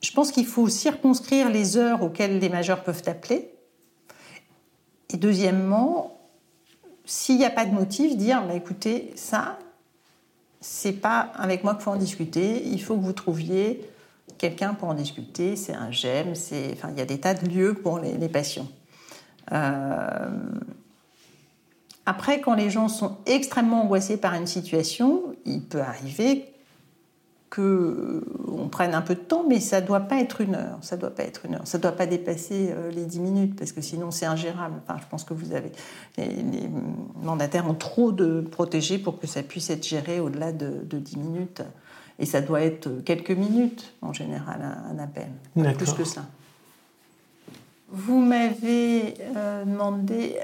je pense qu'il faut circonscrire les heures auxquelles les majeurs peuvent appeler. Et deuxièmement, s'il n'y a pas de motif, dire bah, écoutez, ça, c'est pas avec moi qu'il faut en discuter. Il faut que vous trouviez quelqu'un pour en discuter. C'est un GEM, c'est, enfin, il y a des tas de lieux pour les, les patients. Euh, après, quand les gens sont extrêmement angoissés par une situation, il peut arriver qu'on euh, prenne un peu de temps, mais ça ne doit pas être une heure. Ça doit pas être une heure. Ça doit pas dépasser euh, les 10 minutes, parce que sinon c'est ingérable. Enfin, je pense que vous avez les, mandataires ont trop de protégés pour que ça puisse être géré au-delà de, 10 minutes. Et ça doit être quelques minutes en général un, appel, plus que ça. Vous m'avez euh, demandé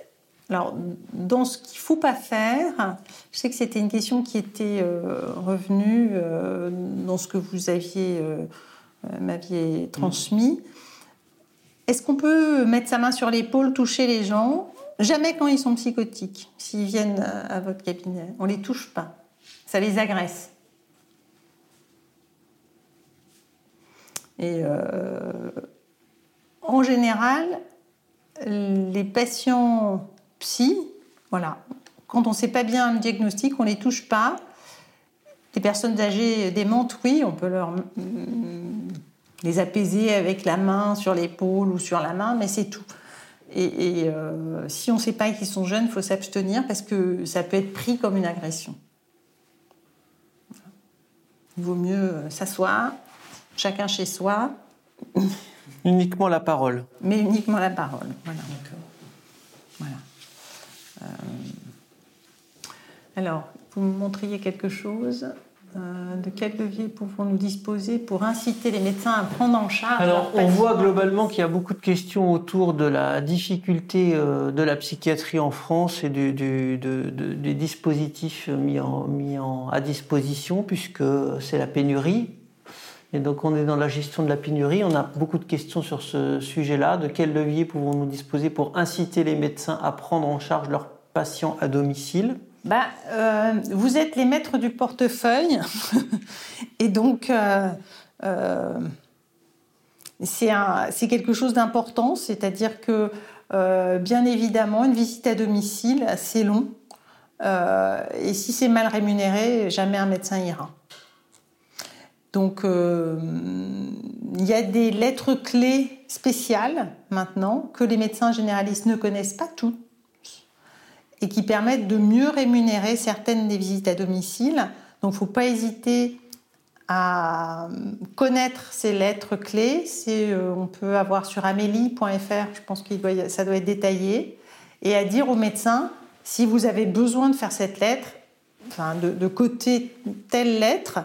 alors, dans ce qu'il ne faut pas faire, je sais que c'était une question qui était euh, revenue euh, dans ce que vous aviez euh, m'aviez transmis. Est-ce qu'on peut mettre sa main sur l'épaule, toucher les gens? Jamais quand ils sont psychotiques, s'ils viennent à votre cabinet. On ne les touche pas. Ça les agresse. Et en général, les patients psy, voilà. Quand on ne sait pas bien le diagnostic, on ne les touche pas. Les personnes âgées démentes, oui, on peut leur mm, les apaiser avec la main sur l'épaule ou sur la main, mais c'est tout. Et, euh, si on ne sait pas qu'ils sont jeunes, il faut s'abstenir parce que ça peut être pris comme une agression. Il vaut mieux euh, s'asseoir, chacun chez soi. Uniquement la parole. Mais uniquement la parole, voilà. Voilà. Euh, alors, vous me montriez quelque chose euh, de quel levier pouvons-nous disposer pour inciter les médecins à prendre en charge Alors, on voit globalement qu'il y a beaucoup de questions autour de la difficulté euh, de la psychiatrie en France et du, des dispositifs mis, en, mis en, à disposition, puisque c'est la pénurie. Et donc, on est dans la gestion de la pénurie. On a beaucoup de questions sur ce sujet-là. De quel levier pouvons-nous disposer pour inciter les médecins à prendre en charge leurs patients à domicile bah, euh, Vous êtes les maîtres du portefeuille. et donc, euh, euh, c'est quelque chose d'important. C'est-à-dire que, bien évidemment, une visite à domicile, c'est long. et si c'est mal rémunéré, jamais un médecin ira. Donc, il y a des lettres clés spéciales maintenant que les médecins généralistes ne connaissent pas toutes et qui permettent de mieux rémunérer certaines des visites à domicile. Donc, il ne faut pas hésiter à connaître ces lettres clés. Euh, on peut avoir sur amélie.fr, je pense que ça doit être détaillé, et à dire au médecin si vous avez besoin de faire cette lettre, enfin de, coter telle lettre,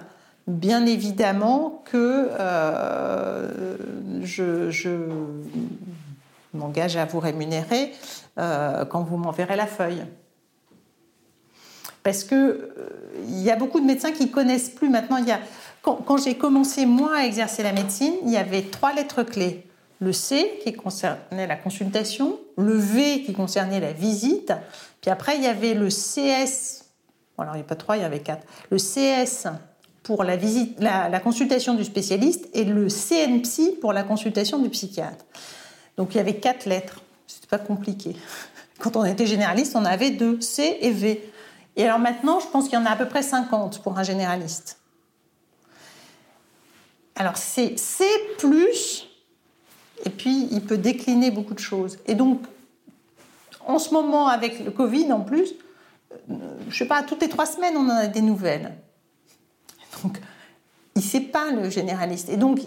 bien évidemment que euh, je, m'engage à vous rémunérer euh, quand vous m'enverrez la feuille. Parce que il y a beaucoup de médecins qui connaissent plus maintenant. Y a quand, j'ai commencé, moi, à exercer la médecine, il y avait trois lettres clés. Le C, qui concernait la consultation, le V, qui concernait la visite, puis après, il y avait le CS, alors il n'y a pas trois, il y avait quatre, le CS pour la, consultation du spécialiste et le CNPSI pour la consultation du psychiatre. Donc il y avait quatre lettres, c'était pas compliqué. Quand on était généraliste, on avait deux, C et V. Et alors maintenant, je pense qu'il y en a à peu près 50 pour un généraliste. Alors c'est C plus, et puis il peut décliner beaucoup de choses. Et donc, en ce moment, avec le Covid en plus, euh, je sais pas, toutes les trois semaines, on en a des nouvelles. Donc, il sait pas le généraliste. Et donc,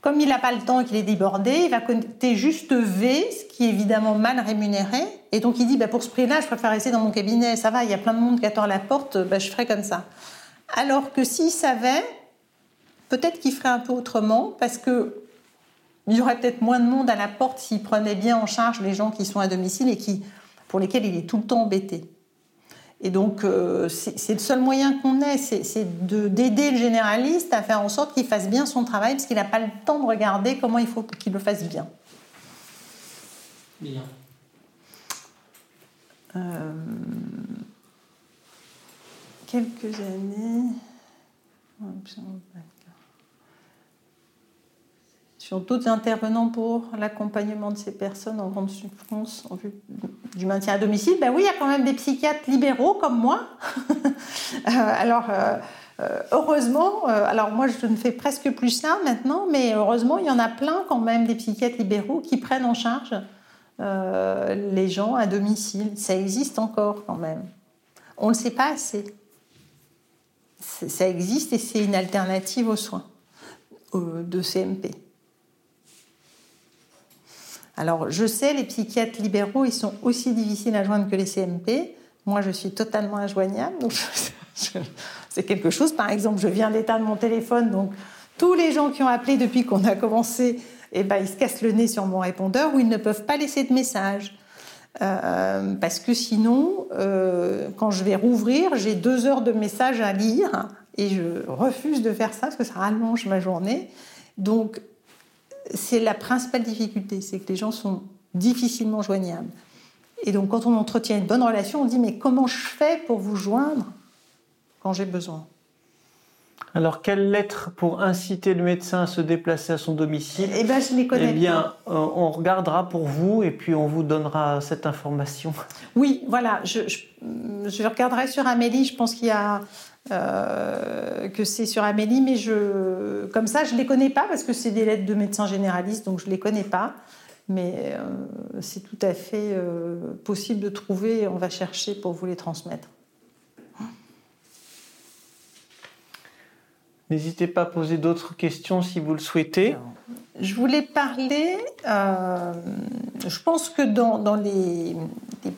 comme il n'a pas le temps et qu'il est débordé, il va compter juste V, ce qui est évidemment mal rémunéré. Et donc, il dit, bah, pour ce prix-là, je préfère rester dans mon cabinet, ça va, il y a plein de monde qui attend à la porte, bah, je ferai comme ça. Alors que s'il savait, Peut-être qu'il ferait un peu autrement parce que il y aurait peut-être moins de monde à la porte s'il prenait bien en charge les gens qui sont à domicile et qui, pour lesquels il est tout le temps embêté. Et donc, euh, c'est le seul moyen qu'on ait, c'est d'aider le généraliste à faire en sorte qu'il fasse bien son travail, parce qu'il n'a pas le temps de regarder comment il faut qu'il le fasse bien. Bien. Euh, quelques années sur d'autres intervenants pour l'accompagnement de ces personnes en grande souffrance en vue du maintien à domicile, ben oui, il y a quand même des psychiatres libéraux comme moi. Euh, alors, euh, euh, heureusement, alors moi je ne fais presque plus ça maintenant, mais heureusement, il y en a plein quand même des psychiatres libéraux qui prennent en charge les gens à domicile. Ça existe encore quand même. On ne le sait pas assez. Ça existe et c'est une alternative aux soins de CMP. Alors, je sais, les psychiatres libéraux, ils sont aussi difficiles à joindre que les CMP. Moi, je suis totalement injoignable. C'est quelque chose. Par exemple, je viens d'éteindre mon téléphone. Donc, tous les gens qui ont appelé depuis qu'on a commencé, eh ben, ils se cassent le nez sur mon répondeur ou ils ne peuvent pas laisser de message. Euh, parce que sinon, euh, quand je vais rouvrir, j'ai deux heures de messages à lire et je refuse de faire ça parce que ça rallonge ma journée. Donc, c'est la principale difficulté, c'est que les gens sont difficilement joignables. Et donc quand on entretient une bonne relation, on dit mais comment je fais pour vous joindre quand j'ai besoin? Alors, quelle lettre pour inciter le médecin à se déplacer à son domicile? Eh bien, je les connais. Eh bien, euh, on regardera pour vous et puis on vous donnera cette information. Oui, voilà. Je, je regarderai sur Amélie. Je pense qu'il y a euh, que c'est sur Amélie, mais je, comme ça, je ne les connais pas parce que c'est des lettres de médecins généralistes, donc je ne les connais pas. Mais euh, c'est tout à fait euh, possible de trouver, on va chercher pour vous les transmettre. N'hésitez pas à poser d'autres questions si vous le souhaitez. je voulais parler, je pense que dans, dans les, les,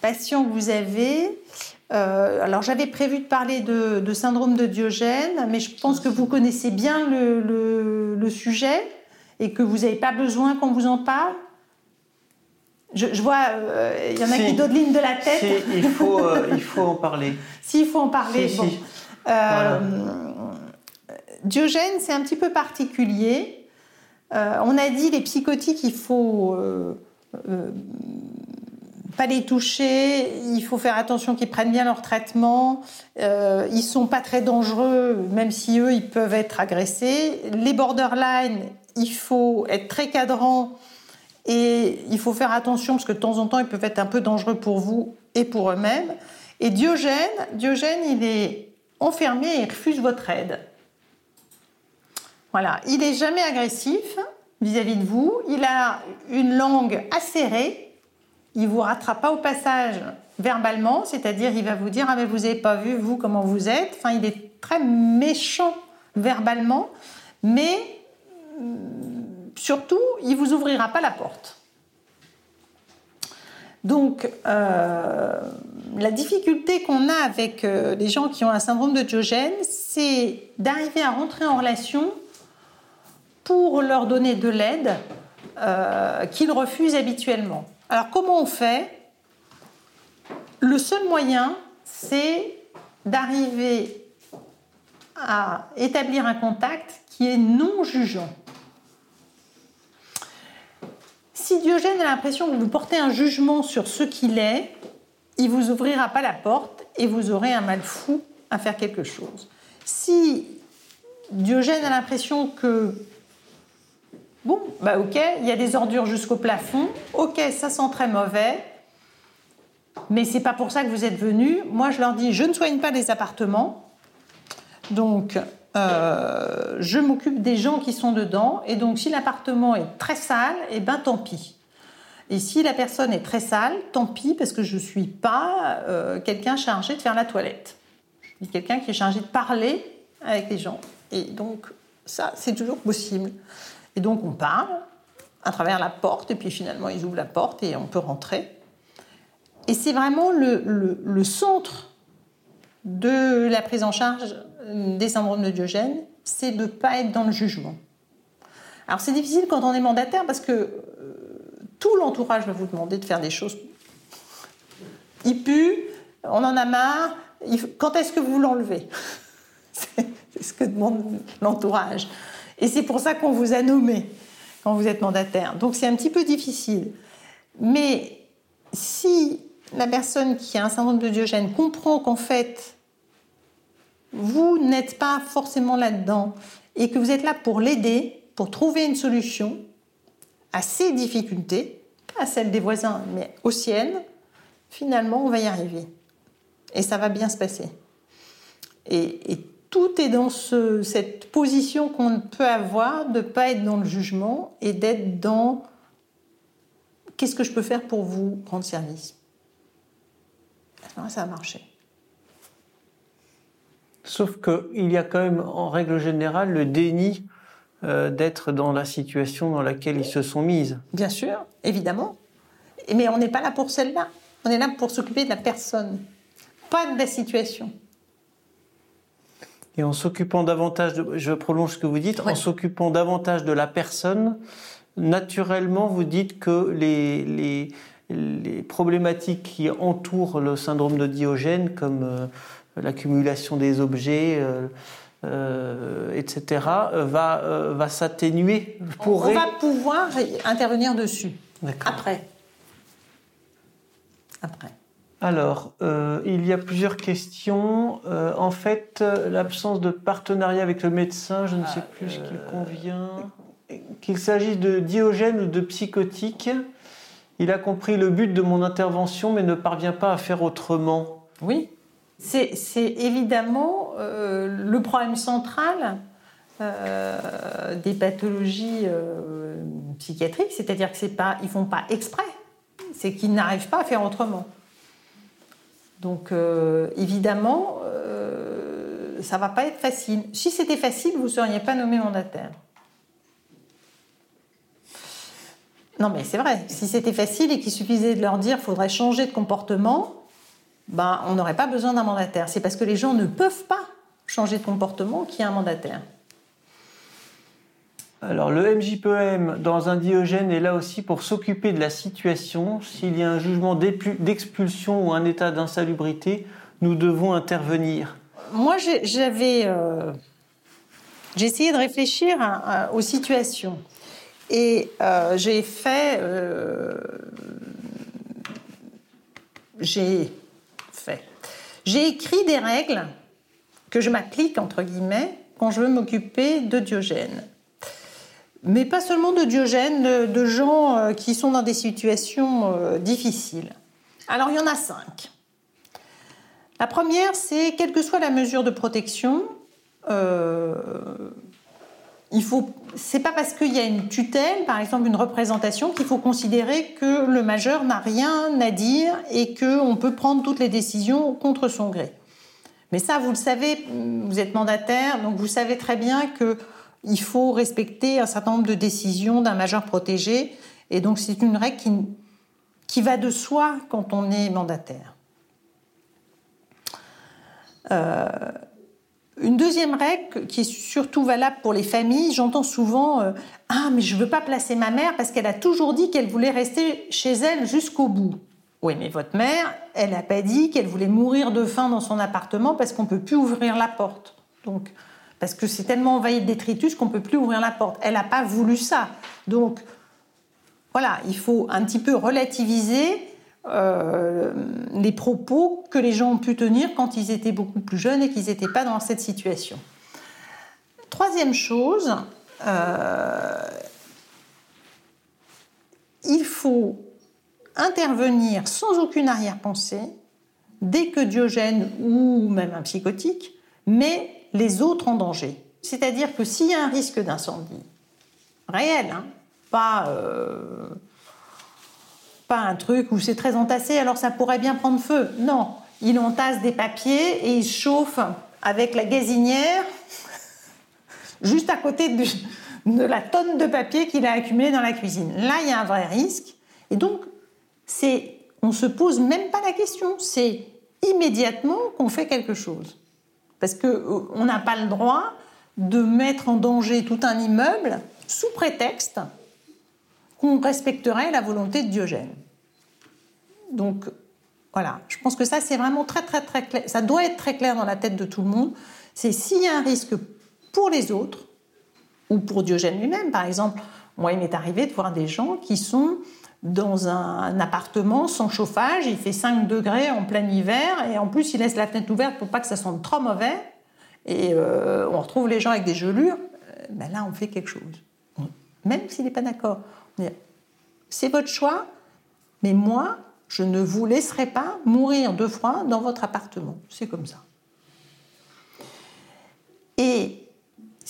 patients que vous avez, euh, alors j'avais prévu de parler de, syndrome de Diogène, mais je pense que vous connaissez bien le, sujet et que vous n'avez pas besoin qu'on vous en parle. Je, vois, euh, il y en a qui dodelinent de la tête. il, faut, euh, il faut en parler. S'il faut en parler. bon. Diogène, c'est un petit peu particulier. on a dit les psychotiques, il faut pas les toucher, il faut faire attention qu'ils prennent bien leur traitement. Euh, ils sont pas très dangereux, même si eux, ils peuvent être agressés. Les borderline, il faut être très cadrant et il faut faire attention parce que de temps en temps, ils peuvent être un peu dangereux pour vous et pour eux-mêmes. Et Diogène, Diogène, il est enfermé et il refuse votre aide. Voilà, il n'est jamais agressif vis-à-vis de vous. Il a une langue acérée. Il vous rattrape pas au passage verbalement, c'est-à-dire il va vous dire ah mais vous n'avez pas vu vous comment vous êtes. Enfin, il est très méchant verbalement, mais surtout il vous ouvrira pas la porte. Donc, euh, la difficulté qu'on a avec euh, les gens qui ont un syndrome de Diogène, c'est d'arriver à rentrer en relation pour leur donner de l'aide euh, qu'ils refusent habituellement. Alors, comment on fait? Le seul moyen, c'est d'arriver à établir un contact qui est non jugeant. Si Diogène a l'impression que vous portez un jugement sur ce qu'il est, il vous ouvrira pas la porte et vous aurez un mal fou à faire quelque chose. Si Diogène a l'impression que bon, bah ok, il y a des ordures jusqu'au plafond, ok, ça sent très mauvais, mais c'est pas pour ça que vous êtes venu. Moi, je leur dis, je ne soigne pas les appartements, donc euh, je m'occupe des gens qui sont dedans. Et donc, si l'appartement est très sale, eh ben tant pis. Et si la personne est très sale, tant pis, parce que je ne suis pas euh, quelqu'un chargé de faire la toilette. Je suis quelqu'un qui est chargé de parler avec les gens. Et donc, ça, c'est toujours possible. Et donc, on parle à travers la porte, et puis finalement, ils ouvrent la porte et on peut rentrer. Et c'est vraiment le, centre de la prise en charge des syndromes de Diogène, c'est de ne pas être dans le jugement. Alors c'est difficile quand on est mandataire parce que euh, tout l'entourage va vous demander de faire des choses. Il pue, on en a marre, quand est-ce que vous l'enlevez? C'est ce que demande l'entourage. Et c'est pour ça qu'on vous a nommé quand vous êtes mandataire. Donc c'est un petit peu difficile. Mais si la personne qui a un syndrome de Diogène comprend qu'en fait, vous n'êtes pas forcément là-dedans et que vous êtes là pour l'aider, pour trouver une solution à ses difficultés, pas à celles des voisins, mais aux siennes, finalement, on va y arriver. Et ça va bien se passer. Et, tout est dans cette position qu'on peut avoir de ne pas être dans le jugement et d'être dans qu'est-ce que je peux faire pour vous rendre service. ça a marché. Sauf qu'il y a quand même, en règle générale, le déni euh, d'être dans la situation dans laquelle ils se sont mis. Bien sûr, évidemment. Mais on n'est pas là pour celle-là. On est là pour s'occuper de la personne, pas de la situation. Et en s'occupant davantage, de, je prolonge ce que vous dites, en s'occupant davantage de la personne, naturellement, vous dites que les, les, les problématiques qui entourent le syndrome de Diogène, comme euh, l'accumulation des objets, euh, euh, etc., va, va s'atténuer. On, va pouvoir intervenir dessus après. Après. Alors, il y a plusieurs questions. en fait, l'absence de partenariat avec le médecin, je ne sais plus ce qu'il convient. Qu'il s'agisse de diogène ou de psychotique, il a compris le but de mon intervention, mais ne parvient pas à faire autrement. Oui. C'est évidemment euh, le problème central euh, des pathologies euh, psychiatriques, c'est-à-dire qu'ils ne font pas exprès, c'est qu'ils n'arrivent pas à faire autrement. Donc évidemment, ça ne va pas être facile. Si c'était facile, vous ne seriez pas nommé mandataire. Non mais c'est vrai, si c'était facile et qu'il suffisait de leur dire faudrait changer de comportement, ben, on n'aurait pas besoin d'un mandataire. C'est parce que les gens ne peuvent pas changer de comportement qu'il y a un mandataire. Alors le MJPM dans un diogène est là aussi pour s'occuper de la situation. S'il y a un jugement d'expulsion ou un état d'insalubrité, nous devons intervenir. Moi j'avais euh, j'ai essayé de réfléchir aux situations et euh, j'ai fait euh, j'ai j'ai écrit des règles que je m'applique, entre guillemets, quand je veux m'occuper de Diogène. Mais pas seulement de Diogène, de, gens euh, qui sont dans des situations euh, difficiles. Alors il y en a cinq. La première, c'est quelle que soit la mesure de protection, euh, il faut, c'est pas parce qu'il y a une tutelle, par exemple une représentation, qu'il faut considérer que le majeur n'a rien à dire et qu'on peut prendre toutes les décisions contre son gré. Mais ça, vous le savez, vous êtes mandataire, donc vous savez très bien qu'il faut respecter un certain nombre de décisions d'un majeur protégé, et donc c'est une règle qui, qui va de soi quand on est mandataire. Euh, une deuxième règle qui est surtout valable pour les familles, j'entends souvent euh, Ah, mais je ne veux pas placer ma mère parce qu'elle a toujours dit qu'elle voulait rester chez elle jusqu'au bout. Oui, mais votre mère, elle n'a pas dit qu'elle voulait mourir de faim dans son appartement parce qu'on ne peut plus ouvrir la porte. Donc, parce que c'est tellement envahi de détritus qu'on ne peut plus ouvrir la porte. Elle n'a pas voulu ça. Donc, voilà, il faut un petit peu relativiser euh, les propos que les gens ont pu tenir quand ils étaient beaucoup plus jeunes et qu'ils n'étaient pas dans cette situation. Troisième chose, euh, il faut intervenir sans aucune arrière-pensée dès que Diogène ou même un psychotique met les autres en danger. C'est-à-dire que s'il y a un risque d'incendie réel, hein, pas euh, pas un truc où c'est très entassé, alors ça pourrait bien prendre feu. Non, il entasse des papiers et il chauffe avec la gazinière juste à côté de, la tonne de papier qu'il a accumulé dans la cuisine. Là, il y a un vrai risque. Et donc, on se pose même pas la question. C'est immédiatement qu'on fait quelque chose. Parce qu'on euh, n'a pas le droit de mettre en danger tout un immeuble sous prétexte qu'on respecterait la volonté de Diogène. Donc voilà, je pense que ça c'est vraiment très très très clair, ça doit être très clair dans la tête de tout le monde, c'est s'il y a un risque pour les autres, ou pour Diogène lui-même. Par exemple, moi il m'est arrivé de voir des gens qui sont dans un appartement sans chauffage, il fait 5 degrés en plein hiver, et en plus il laisse la fenêtre ouverte pour pas que ça sente trop mauvais, et euh, on retrouve les gens avec des gelures, euh, ben là on fait quelque chose. Même s'il n'est pas d'accord. C'est votre choix, mais moi, je ne vous laisserai pas mourir de froid dans votre appartement. C'est comme ça. Et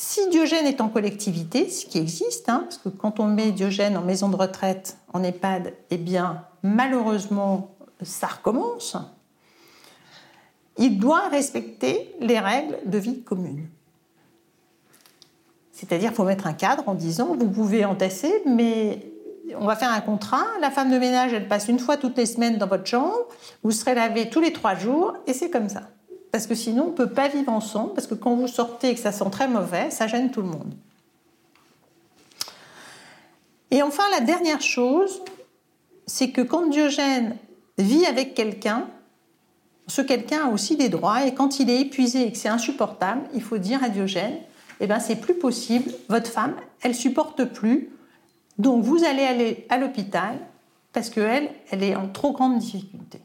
si Diogène est en collectivité, ce qui existe, hein, parce que quand on met Diogène en maison de retraite, en EHPAD, eh bien, malheureusement, ça recommence. Il doit respecter les règles de vie commune. C'est-à-dire faut mettre un cadre en disant, vous pouvez entasser, mais on va faire un contrat. La femme de ménage, elle passe une fois toutes les semaines dans votre chambre. Vous serez lavé tous les trois jours et c'est comme ça. Parce que sinon, on ne peut pas vivre ensemble. Parce que quand vous sortez et que ça sent très mauvais, ça gêne tout le monde. Et enfin, la dernière chose, c'est que quand Diogène vit avec quelqu'un, ce quelqu'un a aussi des droits. Et quand il est épuisé et que c'est insupportable, il faut dire à Diogène, eh ben, c'est plus possible. Votre femme, elle supporte plus donc vous allez aller à l'hôpital parce qu'elle, elle est en trop grande difficulté.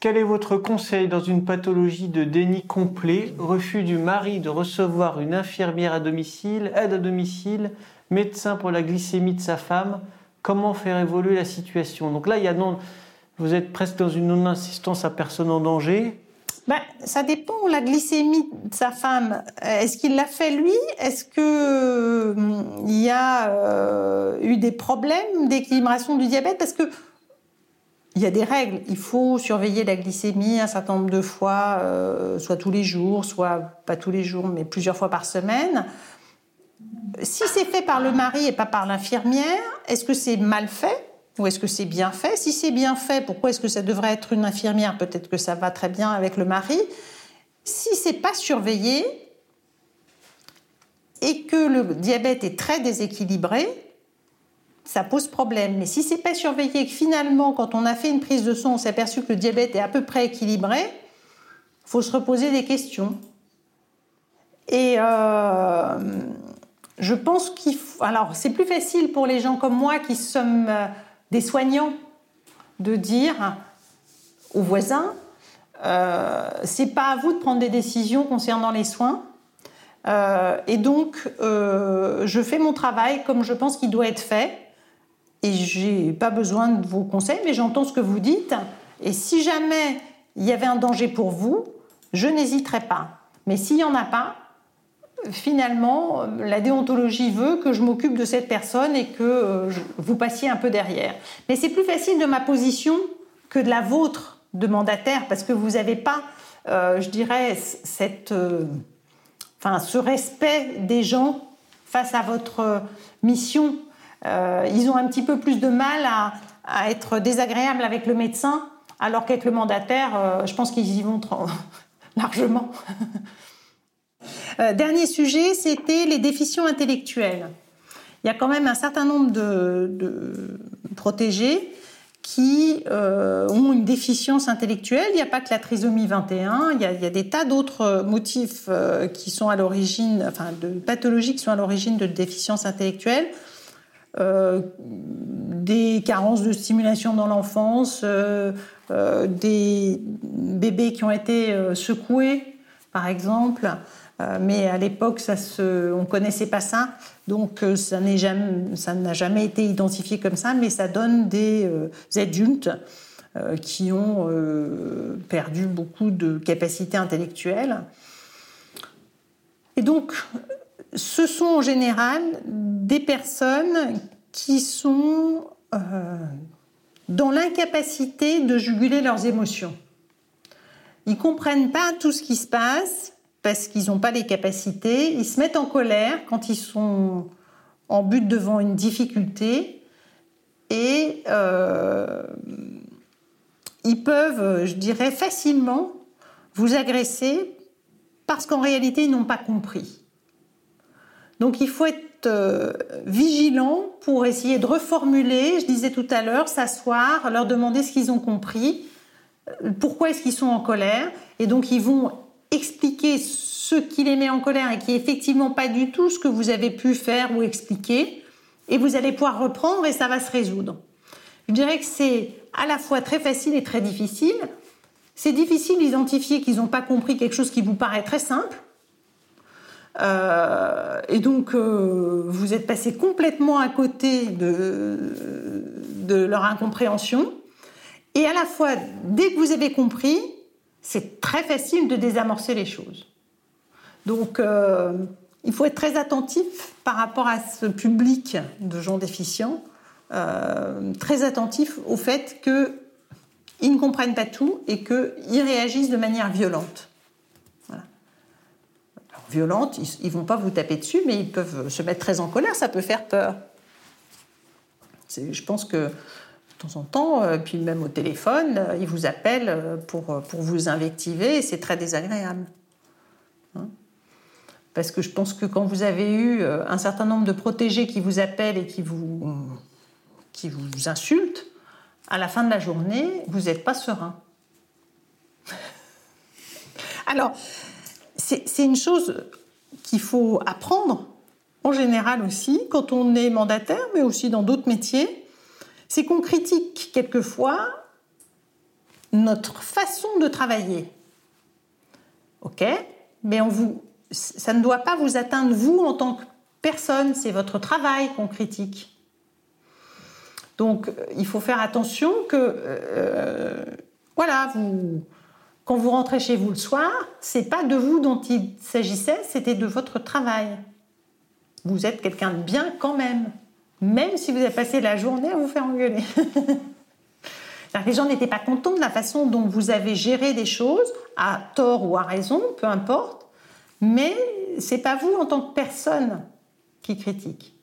Quel est votre conseil dans une pathologie de déni complet, refus du mari de recevoir une infirmière à domicile, aide à domicile, médecin pour la glycémie de sa femme? Comment faire évoluer la situation? Donc là, il y a non, vous êtes presque dans une non-insistance à personne en danger. Ben, ça dépend. La glycémie de sa femme, est-ce qu'il l'a fait lui? Est-ce qu'il euh, y a euh, eu des problèmes d'équilibration du diabète? Parce que il y a des règles. Il faut surveiller la glycémie un certain nombre de fois, euh, soit tous les jours, soit pas tous les jours, mais plusieurs fois par semaine. Si c'est fait par le mari et pas par l'infirmière, est-ce que c'est mal fait ou est-ce que c'est bien fait? Si c'est bien fait, pourquoi est-ce que ça devrait être une infirmière? Peut-être que ça va très bien avec le mari. Si c'est pas surveillé et que le diabète est très déséquilibré, ça pose problème. Mais si c'est pas surveillé que finalement, quand on a fait une prise de sang, on s'est aperçu que le diabète est à peu près équilibré, faut se reposer des questions. Et euh, je pense qu'il faut. Alors, c'est plus facile pour les gens comme moi qui sommes euh, des soignants de dire aux voisins euh, c'est pas à vous de prendre des décisions concernant les soins. Euh, et donc, je fais mon travail comme je pense qu'il doit être fait. Et j'ai pas besoin de vos conseils, mais j'entends ce que vous dites. Et si jamais il y avait un danger pour vous, je n'hésiterai pas. Mais s'il n'y en a pas, finalement, la déontologie veut que je m'occupe de cette personne et que euh, vous passiez un peu derrière. Mais c'est plus facile de ma position que de la vôtre de mandataire, parce que vous n'avez pas, euh, je dirais, cette, euh, enfin, ce respect des gens face à votre mission. Ils ont un petit peu plus de mal à, être désagréables avec le médecin, alors qu'avec le mandataire, je pense qu'ils y vont largement. Euh, dernier sujet, c'était les déficients intellectuels. Il y a quand même un certain nombre de, protégés qui euh, ont une déficience intellectuelle. Il n'y a pas que la trisomie 21, il y a, des tas d'autres motifs euh, qui sont à l'origine, enfin de pathologies qui sont à l'origine de déficience intellectuelle. Des carences de stimulation dans l'enfance, des bébés qui ont été secoués, par exemple, euh, mais à l'époque, on ne connaissait pas ça, donc euh, ça n'a jamais, été identifié comme ça, mais ça donne des euh, adultes qui ont perdu beaucoup de capacités intellectuelles. Et donc, ce sont en général des personnes qui sont dans l'incapacité de juguler leurs émotions. Ils comprennent pas tout ce qui se passe, parce qu'ils n'ont pas les capacités. Ils se mettent en colère quand ils sont en but devant une difficulté et euh, ils peuvent, je dirais, facilement vous agresser parce qu'en réalité, ils n'ont pas compris. Donc il faut être euh, vigilant pour essayer de reformuler, je disais tout à l'heure, s'asseoir, leur demander ce qu'ils ont compris, euh, pourquoi est-ce qu'ils sont en colère, et donc ils vont expliquer ce qui les met en colère et qui est effectivement pas du tout ce que vous avez pu faire ou expliquer, et vous allez pouvoir reprendre et ça va se résoudre. Je dirais que c'est à la fois très facile et très difficile. C'est difficile d'identifier qu'ils n'ont pas compris quelque chose qui vous paraît très simple. Euh, et donc, euh, vous êtes passé complètement à côté de, leur incompréhension. Et à la fois, dès que vous avez compris, c'est très facile de désamorcer les choses. Donc, euh, il faut être très attentif par rapport à ce public de gens déficients, très attentif au fait qu'ils ne comprennent pas tout et qu'ils réagissent de manière violente. Violente, ils ne vont pas vous taper dessus, mais ils peuvent se mettre très en colère, ça peut faire peur. Je pense que temps en temps, euh, puis même au téléphone, euh, ils vous appellent euh, pour, pour vous invectiver et c'est très désagréable. Hein. Parce que je pense que quand vous avez eu un certain nombre de protégés qui vous appellent et qui vous, qui vous insultent, à la fin de la journée, vous n'êtes pas serein. Alors, c'est une chose qu'il faut apprendre en général aussi quand on est mandataire, mais aussi dans d'autres métiers c'est qu'on critique quelquefois notre façon de travailler. OK? Mais on vous, ça ne doit pas vous atteindre, vous, en tant que personne. C'est votre travail qu'on critique. Donc, il faut faire attention que, euh, voilà, vous, quand vous rentrez chez vous le soir, c'est pas de vous dont il s'agissait, c'était de votre travail. Vous êtes quelqu'un de bien quand même même si vous avez passé la journée à vous faire engueuler. les gens n'étaient pas contents de la façon dont vous avez géré des choses, à tort ou à raison, peu importe, mais c'est pas vous en tant que personne qui critique.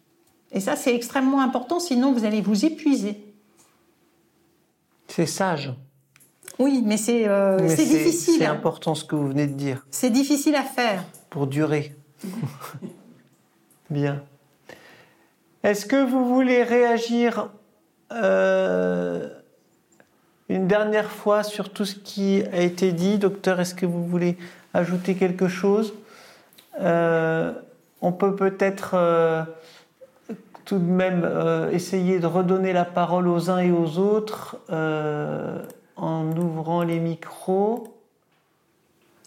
Et ça, c'est extrêmement important, sinon vous allez vous épuiser. C'est sage. Oui, mais c'est euh, difficile. C'est important ce que vous venez de dire. C'est difficile à faire. Pour durer. Bien. Est-ce que vous voulez réagir euh, une dernière fois sur tout ce qui a été dit Docteur, est-ce que vous voulez ajouter quelque chose? Euh, On peut peut-être tout de même essayer de redonner la parole aux uns et aux autres en ouvrant les micros.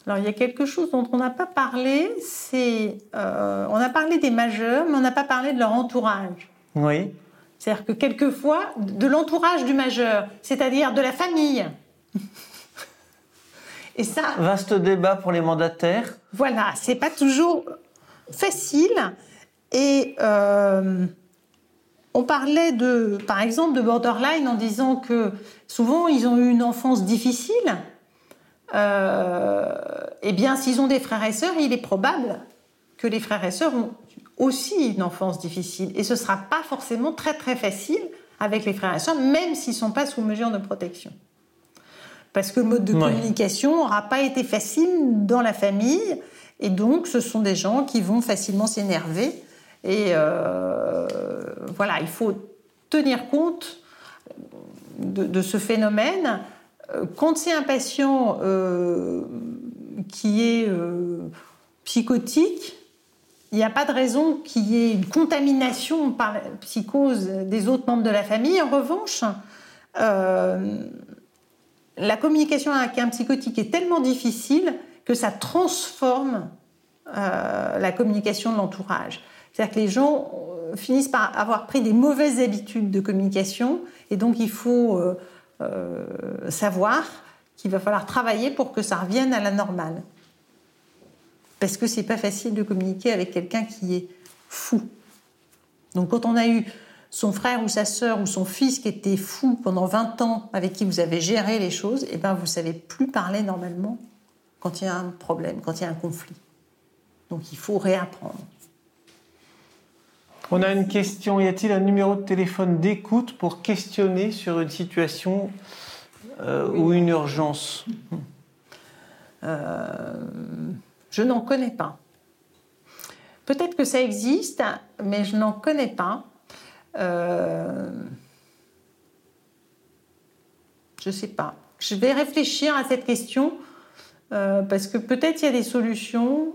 Alors il y a quelque chose dont on n'a pas parlé, c'est euh, on a parlé des majeurs, mais on n'a pas parlé de leur entourage. Oui. C'est-à-dire que quelquefois, de l'entourage du majeur, c'est-à-dire de la famille. Et ça. Vaste débat pour les mandataires. Voilà, c'est pas toujours facile. Et on parlait de, par exemple, de borderline en disant que souvent ils ont eu une enfance difficile. eh bien, s'ils ont des frères et sœurs, il est probable que les frères et sœurs ont aussi une enfance difficile. Et ce ne sera pas forcément très très facile avec les frères et sœurs, même s'ils ne sont pas sous mesure de protection. Parce que le mode de communication n'aura pas été facile dans la famille, et donc ce sont des gens qui vont facilement s'énerver. Et euh, voilà, il faut tenir compte de, ce phénomène. Euh, quand c'est un patient euh, qui est psychotique, il n'y a pas de raison qu'il y ait une contamination par la psychose des autres membres de la famille. En revanche, la communication avec un psychotique est tellement difficile que ça transforme la communication de l'entourage. C'est-à-dire que les gens euh, finissent par avoir pris des mauvaises habitudes de communication et donc il faut savoir qu'il va falloir travailler pour que ça revienne à la normale parce que c'est pas facile de communiquer avec quelqu'un qui est fou. Donc quand on a eu son frère ou sa sœur ou son fils qui était fou pendant 20 ans, avec qui vous avez géré les choses, eh ben vous savez plus parler normalement quand il y a un problème, quand il y a un conflit. Donc il faut réapprendre. On a une question. Y a-t-il un numéro de téléphone d'écoute pour questionner sur une situation euh, ou une urgence? Euh, je n'en connais pas. Peut-être que ça existe, mais je n'en connais pas. Euh, je ne sais pas. Je vais réfléchir à cette question parce que peut-être il y a des solutions,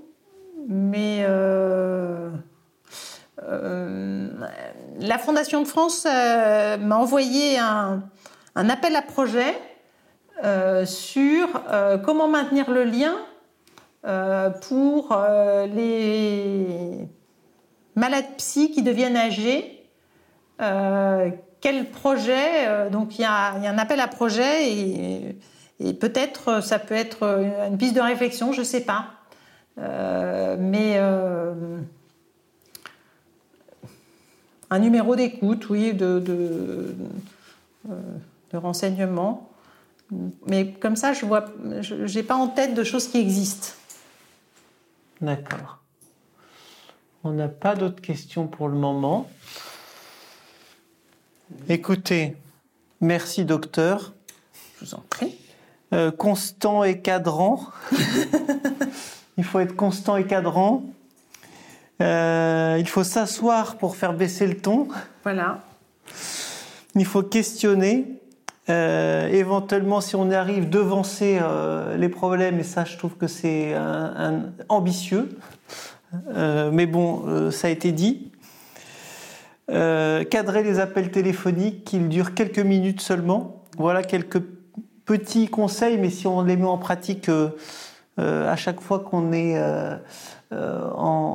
mais la Fondation de France m'a envoyé un, appel à projet sur comment maintenir le lien euh, pour euh, les malades psy qui deviennent âgés. Euh, quel projet Donc il y, a, un appel à projet et, peut-être ça peut être une piste de réflexion, je ne sais pas. mais un numéro d'écoute, oui, de, de, de, renseignement. Mais comme ça, je vois, j'ai pas en tête de choses qui existent. D'accord. On n'a pas d'autres questions pour le moment. Écoutez, merci docteur. Je vous en prie. Euh, constant et cadrant. il faut être constant et cadrant. Euh, il faut s'asseoir pour faire baisser le ton. Voilà. Il faut questionner. Euh, éventuellement, si on arrive, devancer euh, les problèmes, et ça, je trouve que c'est ambitieux. Euh, mais bon, ça a été dit. cadrer les appels téléphoniques, qu'ils durent quelques minutes seulement. Voilà quelques petits conseils, mais si on les met en pratique à chaque fois qu'on est en,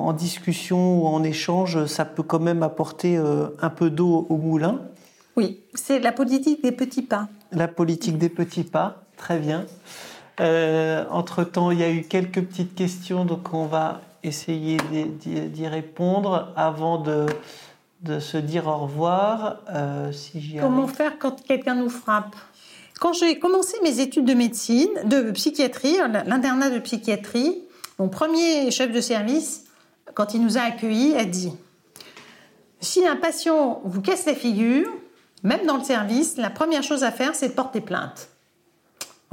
en, discussion ou en échange, ça peut quand même apporter un peu d'eau au moulin. Oui, c'est la politique des petits pas. La politique des petits pas, très bien. Euh, entre-temps, il y a eu quelques petites questions, donc on va essayer d'y répondre avant de, de, se dire au revoir. Euh, si Comment faire quand quelqu'un nous frappe? Quand j'ai commencé mes études de médecine, de psychiatrie, l'internat de psychiatrie, mon premier chef de service, quand il nous a accueillis, a dit si un patient vous casse la figure, même dans le service, la première chose à faire, c'est de porter plainte.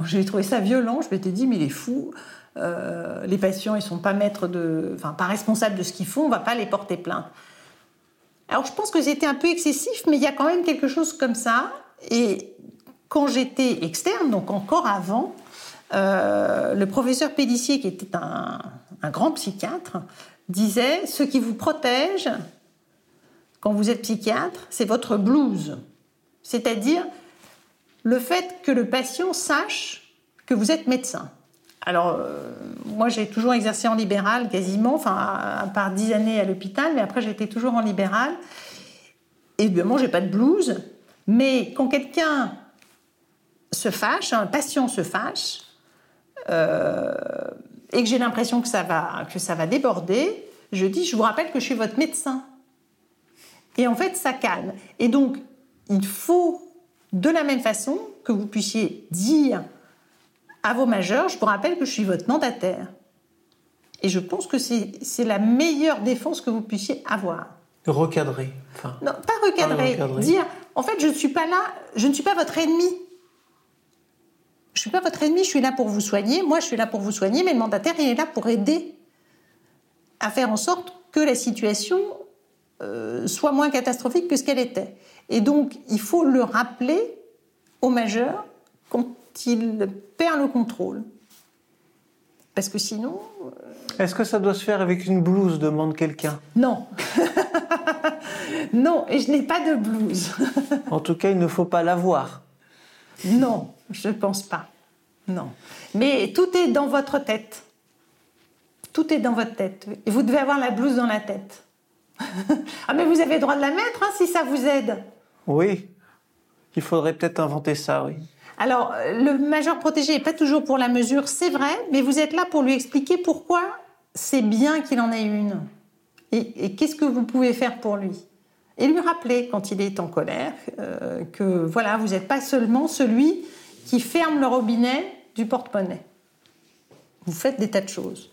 J'ai trouvé ça violent. Je m'étais dit, mais il est fou. Euh, les patients, ils sont pas maîtres de, enfin, pas responsables de ce qu'ils font. On va pas les porter plainte. Alors, je pense que c'était un peu excessif, mais il y a quand même quelque chose comme ça. Et quand j'étais externe, donc encore avant, euh, le professeur Pédissier, qui était un, grand psychiatre, disait ce qui vous protège quand vous êtes psychiatre, c'est votre blouse c'est-à-dire le fait que le patient sache que vous êtes médecin. Alors, euh, moi, j'ai toujours exercé en libéral, quasiment, enfin, à, part dix années à l'hôpital, mais après, j'étais toujours en libéral. Évidemment, j'ai pas de blouse, mais quand quelqu'un se fâche, un patient se fâche, et que j'ai l'impression que ça va, que ça va déborder, je dis, je vous rappelle que je suis votre médecin. Et en fait, ça calme. Et donc, il faut, de la même façon, que vous puissiez dire à vos majeurs, je vous rappelle que je suis votre mandataire. Et je pense que c'est la meilleure défense que vous puissiez avoir. Recadrer. non, pas recadrer, Dire, en fait, je ne suis pas là, je ne suis pas votre ennemi. Je ne suis pas votre ennemi, je suis là pour vous soigner. Moi, je suis là pour vous soigner, mais le mandataire, il est là pour aider à faire en sorte que la situation euh, soit moins catastrophique que ce qu'elle était. Et donc, il faut le rappeler au majeur quand il perd le contrôle. Parce que sinon. Euh, Est-ce que ça doit se faire avec une blouse demande quelqu'un. Non. non, et je n'ai pas de blouse. en tout cas, il ne faut pas l'avoir. Non, je ne pense pas. Non. Mais tout est dans votre tête. Tout est dans votre tête. Et vous devez avoir la blouse dans la tête. ah, mais vous avez le droit de la mettre hein, si ça vous aide. Oui. Il faudrait peut-être inventer ça, oui. Alors, le majeur protégé n'est pas toujours pour la mesure, c'est vrai, mais vous êtes là pour lui expliquer pourquoi c'est bien qu'il en ait une. Et, qu'est-ce que vous pouvez faire pour lui? Et lui rappeler, quand il est en colère, euh, que voilà, vous n'êtes pas seulement celui qui ferme le robinet du porte-monnaie. Vous faites des tas de choses.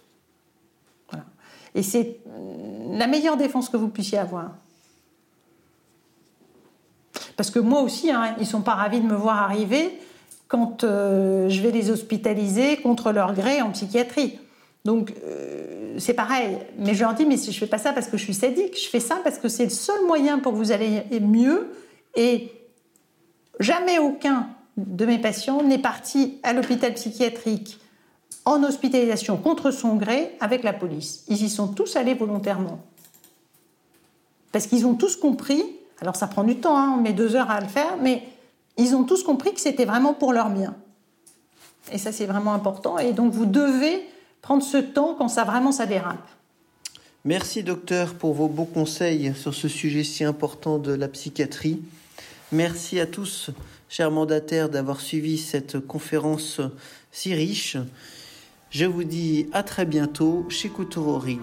Et c'est la meilleure défense que vous puissiez avoir. Parce que moi aussi, hein, ils ne sont pas ravis de me voir arriver quand euh, je vais les hospitaliser contre leur gré en psychiatrie. Donc euh, c'est pareil. Mais je leur dis, mais si je fais pas ça parce que je suis sadique, je fais ça parce que c'est le seul moyen pour que vous alliez mieux. Et jamais aucun de mes patients n'est parti à l'hôpital psychiatrique en hospitalisation contre son gré avec la police. Ils y sont tous allés volontairement. Parce qu'ils ont tous compris, alors ça prend du temps, hein, on met deux heures à le faire, mais ils ont tous compris que c'était vraiment pour leur bien. Et ça, c'est vraiment important. Et donc, vous devez prendre ce temps quand ça vraiment ça dérape. Merci, docteur, pour vos beaux conseils sur ce sujet si important de la psychiatrie. Merci à tous, chers mandataires, d'avoir suivi cette conférence si riche. Je vous dis à très bientôt chez Couture Rig.